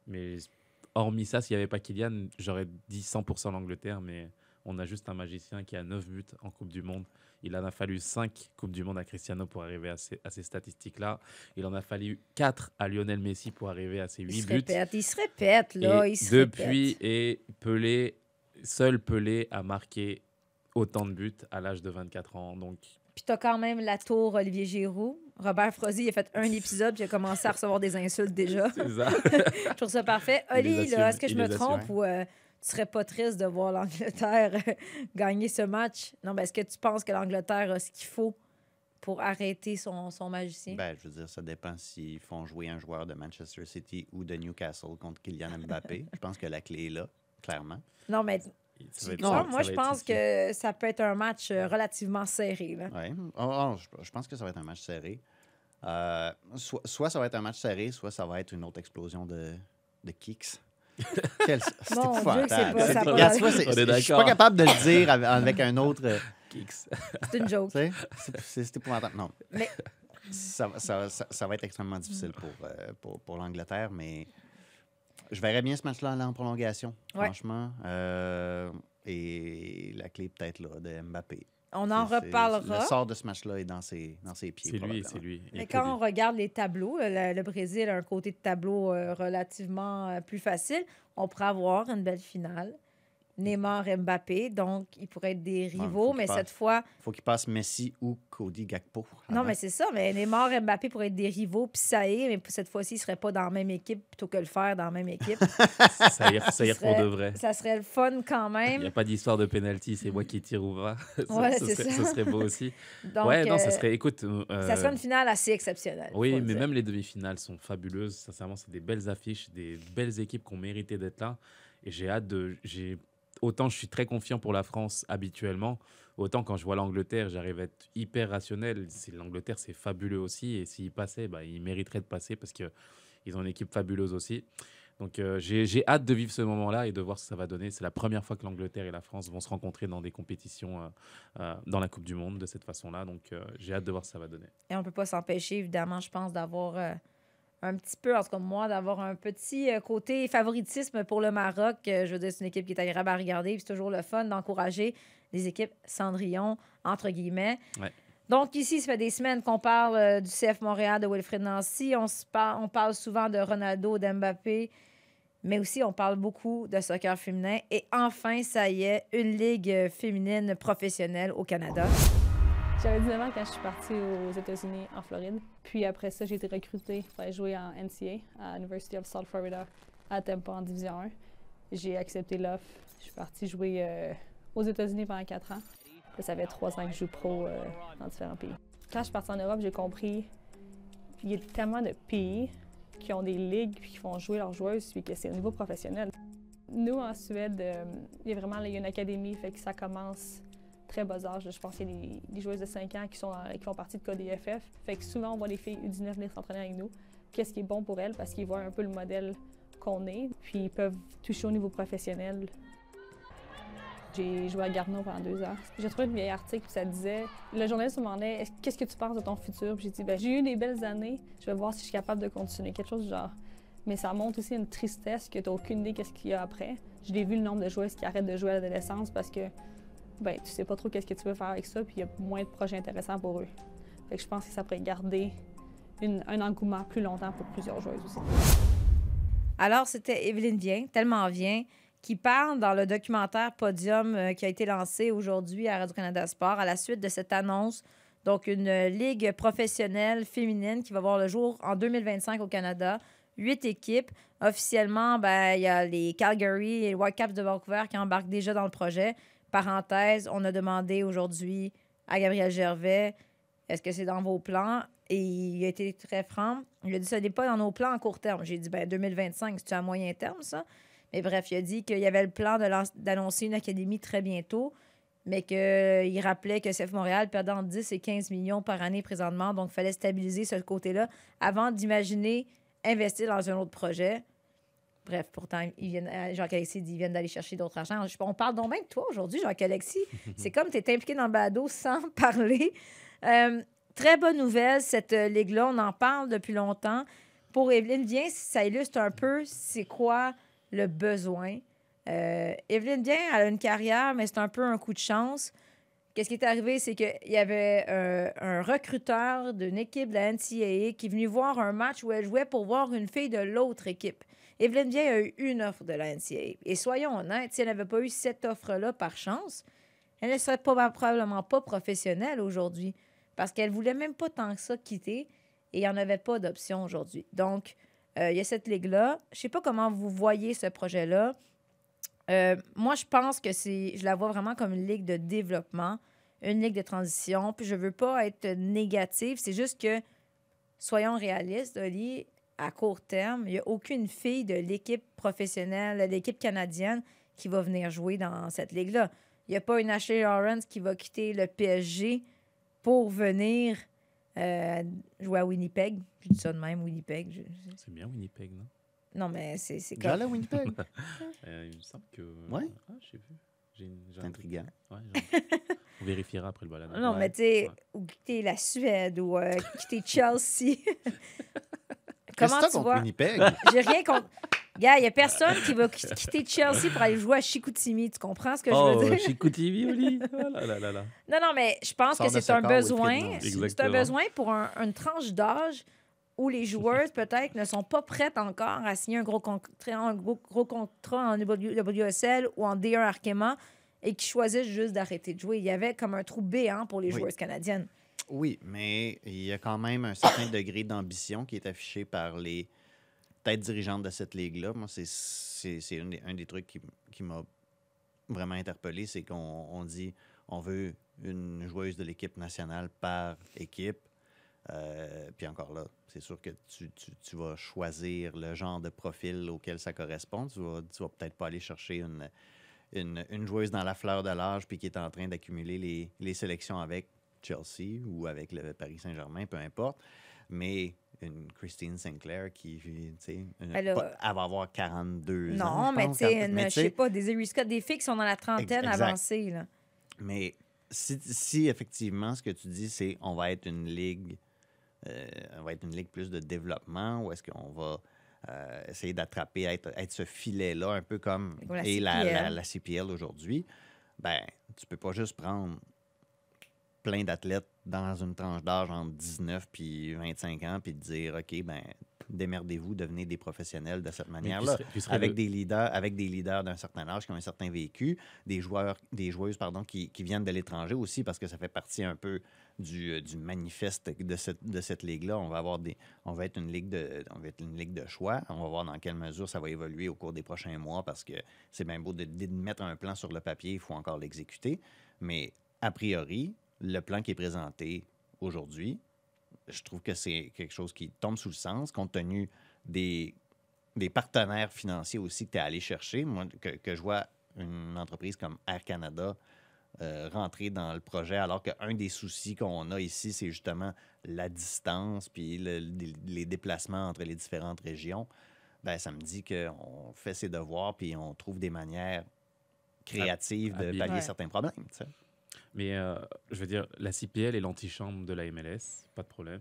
Mais hormis ça, s'il n'y avait pas Kylian, j'aurais dit 100% l'Angleterre, mais on a juste un magicien qui a 9 buts en Coupe du Monde. Il en a fallu 5 Coupes du Monde à Cristiano pour arriver à ces, statistiques-là. Il en a fallu 4 à Lionel Messi pour arriver à ces Il 8 se buts. répète, il se répète, là. Et il se depuis, répète. et Pelé, seul Pelé a marqué autant de buts à l'âge de 24 ans. Donc, Puis t'as quand même la tour Olivier Giroud. Robert Frozy, il a fait un épisode, puis il a commencé à recevoir des insultes déjà. c'est ça. Je trouve ça parfait. Oli, est-ce que je me trompe ou euh, tu serais pas triste de voir l'Angleterre euh, gagner ce match? Non, mais est-ce que tu penses que l'Angleterre a ce qu'il faut pour arrêter son, son magicien? Ben, je veux dire, ça dépend s'ils font jouer un joueur de Manchester City ou de Newcastle contre Kylian Mbappé. je pense que la clé est là, clairement. non, mais Ça ça moi, je pense que ça peut être un match euh, relativement serré. Ouais. Oh, oh, je, je pense que ça va être un match serré. Euh, soit, soit ça va être un match serré, soit ça va être une autre explosion de, de kicks. Quel- C'est épouvantable. Je suis pas capable de le dire avec, avec un autre. euh, Kicks. C'est une joke. c'est- épouvantable. Non. Mais- Ça, va- ça, ça- ça va être extrêmement difficile pour, euh, pour, pour l'Angleterre, mais Je verrais bien ce match-là aller en prolongation, Ouais. franchement. Euh, et la clé peut-être là de Mbappé. On en reparlera. Le sort de ce match-là est dans ses, dans ses pieds. C'est lui, c'est lui. Mais quand on regarde les tableaux, le, le Brésil a un côté de tableau euh, relativement euh, plus facile. On pourrait avoir une belle finale. Neymar et Mbappé, donc ils pourraient être des faut rivaux, qu'ils mais passent. cette fois, faut qu'il passe Messi ou Cody Gakpo. non, mais c'est ça, mais Neymar et Mbappé pourraient être des rivaux, puis ça y est, mais cette fois-ci, ils ne seraient pas dans la même équipe plutôt que le faire dans la même équipe. Ça y est, ça y est pour de serait- vrai. ça serait le fun quand Il n'y même. a pas d'histoire de penalty, c'est moi qui tire ou va. Ça, Ouais, ce, c'est serait, ça. ce serait beau aussi. Donc, ouais, non, ça euh, serait. Écoute. euh, ça serait une finale assez exceptionnelle. Oui, faut le mais même les demi-finales sont fabuleuses. Sincèrement, c'est des belles affiches, des belles équipes qui ont mérité d'être là. Et j'ai hâte de. J'ai autant je suis très confiant pour la France habituellement, autant quand je vois l'Angleterre, j'arrive à être hyper rationnel. L'Angleterre, c'est fabuleux aussi. Et s'ils passaient, bah, ils mériteraient de passer parce que ils ont une équipe fabuleuse aussi. Donc euh, j'ai hâte de vivre ce moment-là et de voir ce que ça va donner. C'est la première fois que l'Angleterre et la France vont se rencontrer dans des compétitions euh, euh, dans la Coupe du Monde de cette façon-là. Donc euh, j'ai hâte de voir ce que ça va donner. Et on peut pas s'empêcher, évidemment, je pense, d'avoir un petit peu, en tout cas moi, d'avoir un petit euh, côté favoritisme pour le Maroc. Euh, je veux dire, c'est une équipe qui est agréable à regarder. puis C'est toujours le fun d'encourager des équipes Cendrillon, entre guillemets. Ouais. Donc ici, ça fait des semaines qu'on parle euh, du CF Montréal, de Wilfred Nancy. On, se par- on parle souvent de Ronaldo, d'Mbappé. Mais aussi, on parle beaucoup de soccer féminin. Et enfin, ça y est, une ligue féminine professionnelle au Canada. J'avais 19 ans quand je suis partie aux États-Unis, en Floride. Puis après ça, j'ai été recrutée pour jouer en NCA à University of South Florida à Tampa en Division 1. J'ai accepté l'offre. Je suis partie jouer euh, aux États-Unis pendant 4 ans. Ça fait 3 ans que je joue pro euh, dans différents pays. Quand je suis partie en Europe, j'ai compris qu'il y a tellement de pays qui ont des ligues puis qui font jouer leurs joueuses puis que c'est au niveau professionnel. Nous, en Suède, euh, il y a vraiment une académie, fait que ça commence très. Je pense qu'il y a des, joueuses de 5 ans qui, sont qui font partie de KDFF. Fait que souvent, on voit les filles U19 venir s'entraîner avec nous. Qu'est-ce qui est bon pour elles? Parce qu'ils voient un peu le modèle qu'on est, puis ils peuvent toucher au niveau professionnel. J'ai joué à Garneau pendant deux heures. J'ai trouvé un vieil article, puis ça disait Le journaliste me demandait Est-ce- Qu'est-ce que tu penses de ton futur? J'ai dit ben, J'ai eu des belles années, je vais voir si je suis capable de continuer. Quelque chose du genre. Mais ça montre aussi une tristesse que tu n'as aucune idée qu'est-ce qu'il y a après. Je l'ai vu le nombre de joueuses qui arrêtent de jouer à l'adolescence parce que ben, tu sais pas trop qu'est-ce que tu veux faire avec ça, puis il y a moins de projets intéressants pour eux. Je pense que ça pourrait garder un engouement plus longtemps pour plusieurs joueuses aussi. Alors, c'était Evelyne Vien, tellement Vien, qui parle dans le documentaire Podium euh, qui a été lancé aujourd'hui à Radio-Canada Sport à la suite de cette annonce. Donc, une ligue professionnelle féminine qui va voir le jour en 2025 au Canada. Huit équipes. Officiellement, ben, il y a les Calgary et les Whitecaps de Vancouver qui embarquent déjà dans le projet. Parenthèse, on a demandé aujourd'hui à Gabriel Gervais est-ce que c'est dans vos plans? Et il a été très franc. Il a dit ça n'est pas dans nos plans à court terme. J'ai dit ben 2025, c'est à moyen terme, ça? Mais bref, il a dit qu'il y avait le plan d'annoncer une académie très bientôt, mais qu'il rappelait que CF Montréal perdait entre 10 et 15 millions par année présentement. Donc, il fallait stabiliser ce côté-là avant d'imaginer investir dans un autre projet. Bref, pourtant, ils viennent, euh, Jacques-Alexis dit viennent d'aller chercher d'autres agents. Je- On parle donc bien de toi aujourd'hui, Jacques-Alexis. C'est comme tu es impliqué dans le balado sans parler. Euh, très bonne nouvelle, cette euh, ligue-là. On en parle depuis longtemps. Pour Evelyne Vien, ça illustre un peu c'est quoi le besoin? Euh, Evelyne Vien, elle a une carrière, mais c'est un peu un coup de chance. Qu'est-ce qui est arrivé, c'est qu'il y avait euh, un recruteur d'une équipe de la NCAA qui est venu voir un match où elle jouait pour voir une fille de l'autre équipe. Evelyne Vien a eu une offre de la NCAA. Et soyons honnêtes, si elle n'avait pas eu cette offre-là par chance, elle ne serait probablement pas professionnelle aujourd'hui parce qu'elle voulait même pas tant que ça quitter et il n'y en avait pas d'option aujourd'hui. Donc, euh, il y a cette ligue-là. Je sais pas comment vous voyez ce projet-là. Euh, moi, je pense que c'est, je la vois vraiment comme une ligue de développement, une ligue de transition. Puis je veux pas être négative. C'est juste que, soyons réalistes, Oli, à court terme, il n'y a aucune fille de l'équipe professionnelle, de l'équipe canadienne qui va venir jouer dans cette ligue-là. Il n'y a pas une Ashley Lawrence qui va quitter le PSG pour venir euh, jouer à Winnipeg. Je dis ça de même, Winnipeg. Je- C'est bien Winnipeg, non? Non, mais c'est comme... là, Winnipeg. Euh, Il me semble que. Ouais. Ah, j'ai vu. J'ai une- j'ai C'est intriguant. Ouais, On vérifiera après le balade. Non, Ouais. mais tu sais, Ouais. ou quitter la Suède ou euh, quitter Chelsea. Comment tu contre vois? Winnipeg? J'ai rien contre. Gars, il n'y a personne qui va qu- quitter Chelsea pour aller jouer à Chicoutimi. Tu comprends ce que je Oh, veux dire? Chicoutimi, Oli? Oh là là là là. Non, non, mais je pense Sors que c'est ce un besoin. C'est un besoin pour un- une tranche d'âge où les joueurs, peut-être, ne sont pas prêtes encore à signer un gros contrat, un gros, gros contrat en WSL ou en D1 Arkema et qui choisissent juste d'arrêter de jouer. Il y avait comme un trou béant pour les Oui. joueuses canadiennes. Oui, mais il y a quand même un certain degré d'ambition qui est affiché par les têtes dirigeantes de cette ligue-là. Moi, c'est- c'est c'est un, des- trucs qui, qui m'a vraiment interpellé, c'est qu'on on dit on veut une joueuse de l'équipe nationale par équipe. Euh, puis encore là, c'est sûr que tu, tu- vas choisir le genre de profil auquel ça correspond. Tu vas, tu vas peut-être pas aller chercher une, joueuse dans la fleur de l'âge puis qui est en train d'accumuler les sélections avec Chelsea ou avec le Paris Saint-Germain, peu importe. Mais une Christine Sinclair qui, tu sais, Elle va avoir 42 ans. Non, mais tu sais, je sais, pas, des Harry Scott, des filles qui sont dans la trentaine exact. avancée. Là. Mais si, si effectivement ce que tu dis, c'est on va être une ligue, euh, on va être une ligue plus de développement, ou est-ce qu'on va euh, essayer d'attraper, être, être ce filet-là, un peu comme Comme la est la, CPL. la- la CPL aujourd'hui, ben tu peux pas juste prendre plein d'athlètes dans une tranche d'âge entre 19 puis 25 ans, puis te dire, OK, ben démerdez-vous, devenez des professionnels de cette manière-là avec le- des leaders, avec des leaders d'un certain âge qui ont un certain vécu, des joueurs, des joueuses pardon, qui, qui viennent de l'étranger aussi parce que ça fait partie un peu du, euh, du manifeste de cette, de cette ligue-là. On va avoir des, on va être une ligue de, on va être une ligue de choix. On va voir dans quelle mesure ça va évoluer au cours des prochains mois parce que c'est bien beau de, de mettre un plan sur le papier, il faut encore l'exécuter. Mais a priori, le plan qui est présenté aujourd'hui, je trouve que c'est quelque chose qui tombe sous le sens, compte tenu des, des partenaires financiers aussi que tu es allé chercher. Moi, que, que je vois une entreprise comme Air Canada euh, rentrer dans le projet, alors qu'un des soucis qu'on a ici, c'est justement la distance puis le- les, déplacements entre les différentes régions. Ben, ça me dit qu'on fait ses devoirs puis on trouve des manières créatives de pallier Ouais. certains problèmes. Mais euh, je veux dire, la CPL est l'antichambre de la MLS, pas de problème.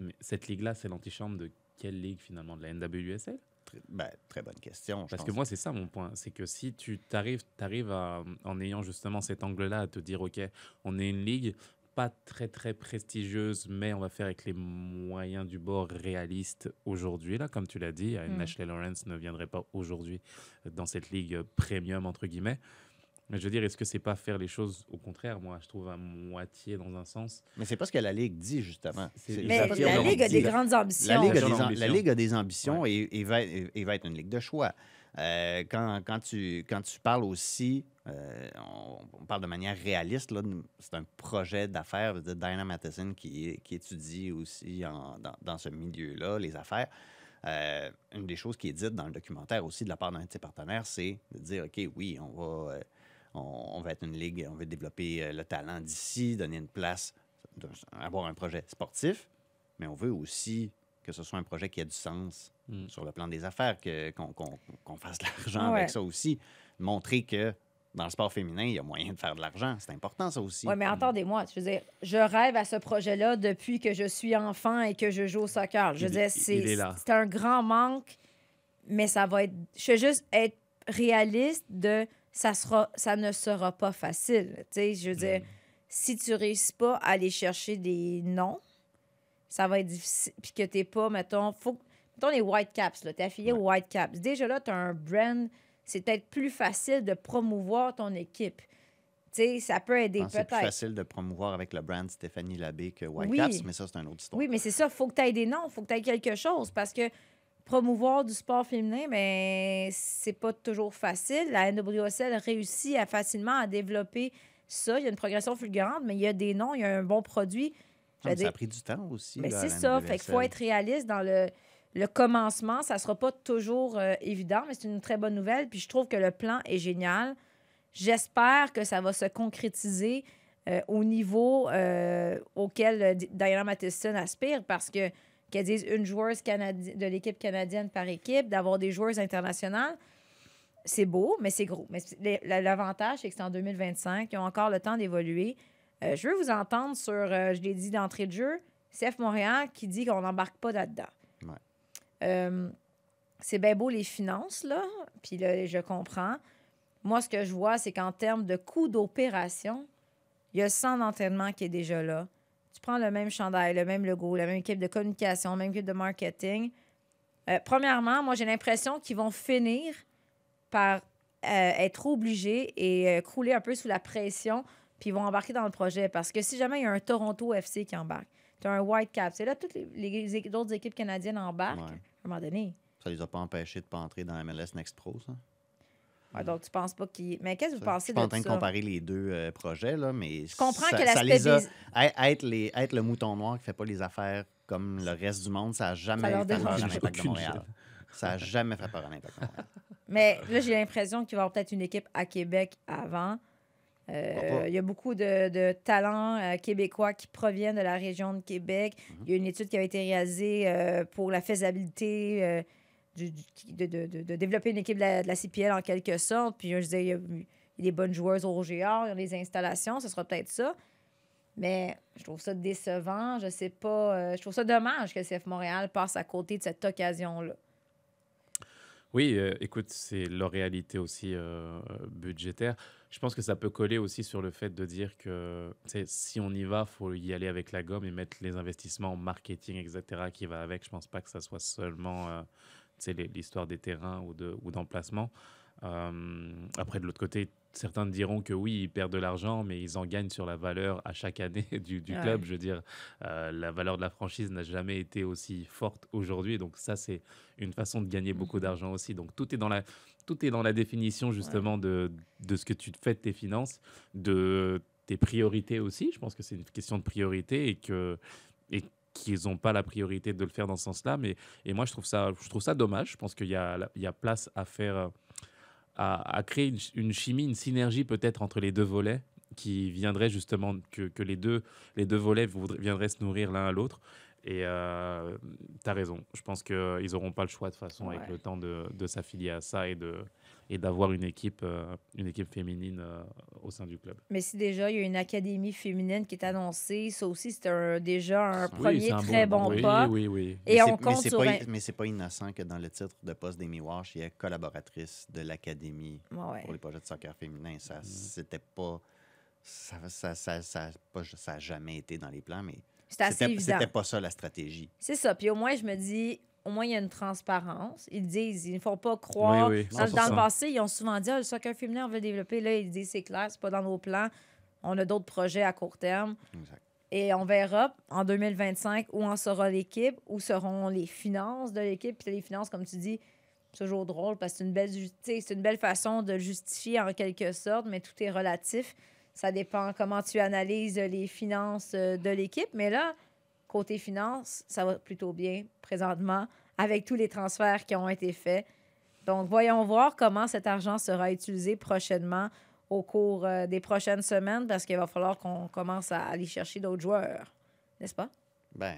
Mais cette ligue-là, c'est l'antichambre de quelle ligue finalement? De la NWSL Très, ben, très bonne question. je Parce que moi, c'est ça mon point. C'est que si tu t'arrives, t'arrives à, en ayant justement cet angle-là, à te dire, OK, on est une ligue pas très, très prestigieuse, mais on va faire avec les moyens du bord réalistes aujourd'hui. Là, comme tu l'as dit, une Mm. Ashley Lawrence ne viendrait pas aujourd'hui dans cette ligue premium, entre guillemets. Mais je veux dire, est-ce que c'est pas faire les choses au contraire, moi, je trouve à moitié dans un sens? Mais c'est pas ce que la Ligue dit, justement. Mais la Ligue a des grandes ambitions. La Ligue, a des, am- l'ambition. la Ligue a des ambitions et, et va, et- et va être une ligue de choix. Euh, quand, quand, tu, quand tu parles aussi, euh, on, on parle de manière réaliste, là, c'est un projet d'affaires de Diana Matheson qui, qui étudie aussi en- dans, dans ce milieu-là, les affaires. Euh, une des choses qui est dite dans le documentaire aussi de la part d'un de ses partenaires, c'est de dire, OK, oui, on va, euh, on, on va être une ligue, on veut développer euh, le talent d'ici, donner une place, avoir un projet sportif, mais on veut aussi que ce soit un projet qui a du sens Mm. sur le plan des affaires, que- qu'on qu'on- qu'on fasse de l'argent Ouais. avec ça aussi. Montrer que dans le sport féminin, il y a moyen de faire de l'argent. C'est important, ça aussi. Oui, mais entendez-moi, je veux dire, je rêve à ce projet-là depuis que je suis enfant et que je joue au soccer. Je veux dire, c'est un grand manque, mais ça va être. Je veux juste être réaliste de ça sera ça ne sera pas facile. Tu sais, je veux dire, si tu réussis pas à aller chercher des noms, ça va être difficile. Puis que t'es pas, mettons, faut mettons les White Caps, t'es affilié aux White Caps. Déjà là, tu as un brand, c'est peut-être plus facile de promouvoir ton équipe. Tu sais, ça peut aider que C'est plus peut-être. facile de promouvoir avec le brand Stéphanie Labbé que White Oui. Caps, mais ça, c'est une autre histoire. Oui, mais c'est ça, faut que tu aies des noms, faut que tu aies quelque chose parce que promouvoir du sport féminin, mais c'est pas toujours facile. La NWSL réussit à facilement à développer ça. Il y a une progression fulgurante, mais il y a des noms, il y a un bon produit. Ah, mais ça a pris du temps aussi. mais c'est ça, fait qu'il faut être réaliste dans le, le commencement. Ça sera pas toujours euh, évident, mais c'est une très bonne nouvelle. Puis je trouve que le plan est génial. J'espère que ça va se concrétiser euh, au niveau euh, auquel Diana Matheson aspire parce que qu'elle dise une joueuse canadi- de l'équipe canadienne par équipe, d'avoir des joueuses internationales, c'est beau, mais c'est gros. Mais c'est- l'avantage, c'est que c'est en 2025. Ils ont encore le temps d'évoluer. Euh, je veux vous entendre sur, euh, je l'ai dit d'entrée de jeu, CF Montréal qui dit qu'on n'embarque pas là-dedans. Ouais. Euh, c'est bien beau les finances, là, puis là, je comprends. Moi, ce que je vois, c'est qu'en termes de coût d'opération, il y a le centre d'entraînement qui est déjà là. Tu prends le même chandail, le même logo, la même équipe de communication, la même équipe de marketing. Euh, premièrement, moi, j'ai l'impression qu'ils vont finir par euh, être obligés et euh, crouler un peu sous la pression, puis ils vont embarquer dans le projet. Parce que si jamais il y a un Toronto FC qui embarque, tu as un Whitecap, c'est là toutes les, d'autres équipes canadiennes embarquent. Ouais. À un moment donné. Ça les a pas empêchés de pas entrer dans MLS Next Pro, ça? Ouais, donc, tu penses pas qu'ils. Mais qu'est-ce que vous Ça, Je pensez suis de pas en train de comparer les deux euh, projets, là, mais Je comprends ça, que ça l'aspect les a- bus- être, être les- être le mouton noir qui fait pas les affaires comme le reste du monde, ça n'a jamais fait peur à l'Impact de Montréal. Ça n'a jamais fait peur à l'Impact de Montréal. Mais là, j'ai l'impression qu'il va y avoir peut-être une équipe à Québec avant. Euh, il y a beaucoup de, de talents euh, québécois qui proviennent de la région de Québec. Mhm. Il y a une étude qui avait été réalisée euh, pour la faisabilité euh, de, développer une équipe de la, CPL en quelque sorte. Puis je disais, il y a, il des bonnes joueuses au RGR, il y a des installations, ce sera peut-être ça. Mais je trouve ça décevant. Je sais pas. euh, je trouve ça dommage que CF Montréal passe à côté de cette occasion-là. Oui, euh, écoute, c'est leur réalité aussi euh, budgétaire. Je pense que ça peut coller aussi sur le fait de dire que si on y va, faut y aller avec la gomme et mettre les investissements en marketing, etc., qui va avec. Je pense pas que ça soit seulement les- l'histoire des terrains ou de- ou d'emplacement. Euh, après, de l'autre côté, certains diront que oui, ils perdent de l'argent, mais ils en gagnent sur la valeur à chaque année du, du Ouais. club. Je veux dire, euh, la valeur de la franchise n'a jamais été aussi forte aujourd'hui. Donc ça, c'est une façon de gagner beaucoup Mhm. d'argent aussi. Donc tout est dans la, tout est dans la définition justement de, de ce que tu fais de tes finances, de tes priorités aussi. Je pense que c'est une question de priorité et que et qu'ils n'ont pas la priorité de le faire dans ce sens-là. Mais et moi, je trouve ça, je trouve ça dommage. Je pense qu'il y a, il y a place à faire, euh, à, à créer une, ch- une chimie, une synergie peut-être entre les deux volets qui viendrait justement que, que les deux les deux volets viendraient se nourrir l'un à l'autre. Et euh, tu as raison. Je pense qu'ils n'auront pas le choix de toute façon avec le temps de, de s'affilier à ça et de et d'avoir une équipe euh, une équipe féminine euh, au sein du club. Mais si déjà il y a une académie féminine qui est annoncée, ça aussi c'est un- déjà un Oui, premier un très bon, pas. Oui, oui, Et Mais on c'est- mais compte c'est sur pas, un- Mais c'est pas innocent que dans le titre de poste d'Amy Walsh, il y ait collaboratrice de l'Académie Ouais. pour les projets de soccer féminin. Ça, c'était pas. Ça n'a ça, ça, ça, pas- ça a jamais été dans les plans, mais c'était pas ça la stratégie. C'est ça. Puis au moins, je me dis, au moins, il y a une transparence. Ils disent, ils ne font pas croire. Oui, oui, dans, dans 100%. le passé, ils ont souvent dit, Ah, le soccer féminin, on veut le développer. Là, ils disent, c'est clair, c'est pas dans nos plans. On a d'autres projets à court terme. Exact. Et on verra en 2025 où en sera l'équipe, où seront les finances de l'équipe. Puis les finances, comme tu dis, c'est toujours drôle parce que c'est une belle, c'est une belle façon de justifier en quelque sorte, mais tout est relatif. Ça dépend comment tu analyses les finances euh, de l'équipe. Mais là, côté finances, ça va plutôt bien présentement avec tous les transferts qui ont été faits. Donc, voyons voir comment cet argent sera utilisé prochainement au cours euh, des prochaines semaines parce qu'il va falloir qu'on commence à aller chercher d'autres joueurs. N'est-ce pas? Ben,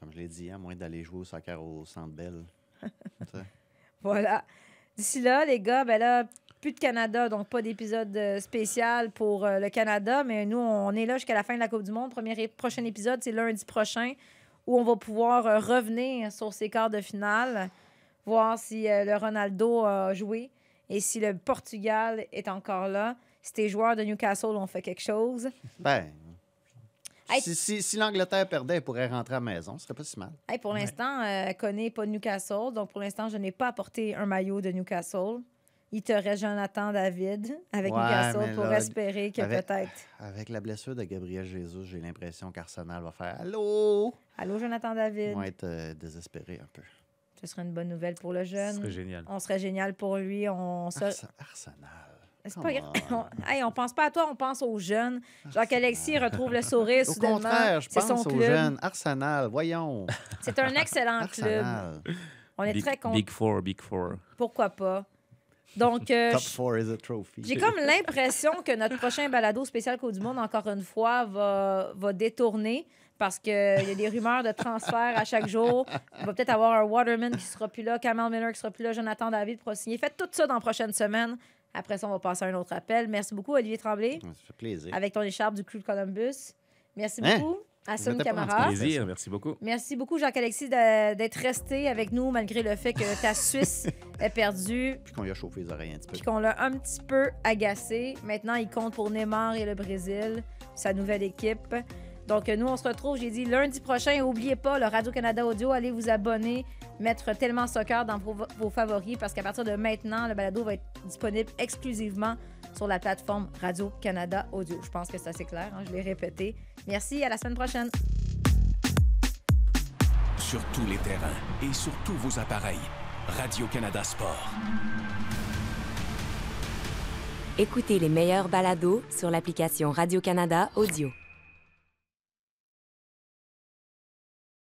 comme je l'ai dit, à moins d'aller jouer au soccer au Centre Bell. Voilà. D'ici là, les gars, ben là, plus de Canada, donc pas d'épisode euh, spécial pour euh, le Canada, mais nous, on est là jusqu'à la fin de la Coupe du Monde. Premier prochain épisode, c'est lundi prochain, où on va pouvoir euh, revenir sur ces quarts de finale, voir si le Ronaldo a joué et si le Portugal est encore là. Si tes joueurs de Newcastle ont fait quelque chose. Ben, Hey. si, si, si l'Angleterre perdait, elle pourrait rentrer à la maison. Ce serait pas si mal. Hey, pour l'instant, euh, connaît pas Newcastle. Donc, pour l'instant, je n'ai pas apporté un maillot de Newcastle. Il te reste Jonathan David avec Ouais, Newcastle pour là, espérer que peut-être. Avec la blessure de Gabriel Jesus, j'ai l'impression qu'Arsenal va faire Allô? Allô, Jonathan Ils David? vont être euh, désespérés un peu. Ce serait une bonne nouvelle pour le Ce jeune. serait génial. On serait génial pour lui. On se- Arse- Arsenal. C'est pas grave. on. Hey, on pense pas à toi, on pense aux jeunes. Jacques-Alexis retrouve le sourire Au soudainement. contraire, je C'est pense son aux club. jeunes. Arsenal, voyons. C'est un excellent club. Arsenal. On est Big, très contents. Big Four, Big Four. Pourquoi pas? Donc, euh, Top je- four is a trophy. J'ai comme l'impression que notre prochain balado spécial Coupe du Monde, encore une fois, va, va détourner parce qu'il y a des rumeurs de transfert à chaque jour. Il va peut-être avoir un Waterman qui sera plus là, Kamal Miller qui sera plus là, Jonathan David pour signer. Faites tout ça dans la prochaine semaine. Après ça, on va passer à un autre appel. Merci beaucoup, Olivier Tremblay, Ça fait plaisir. avec ton écharpe du Crew de Columbus. Merci Hein? beaucoup. Hassan Camara. Plaisir, merci beaucoup. Merci beaucoup, Jacques-Alexis, d'être resté avec nous malgré le fait que ta Suisse est perdue Puis qu'on lui a chauffé les oreilles un petit peu. puis qu'on l'a un petit peu agacé. Maintenant, il compte pour Neymar et le Brésil, sa nouvelle équipe. Donc, nous, on se retrouve, j'ai dit, lundi prochain. N'oubliez pas, le Radio-Canada Audio, allez vous abonner, mettre tellement soccer dans vos, vos favoris parce qu'à partir de maintenant, le balado va être disponible exclusivement sur la plateforme Radio-Canada Audio. Je pense que c'est assez clair, hein, je l'ai répété. Merci, à la semaine prochaine. Sur tous les terrains et sur tous vos appareils. Radio-Canada Sport. Écoutez les meilleurs balados sur l'application Radio-Canada Audio.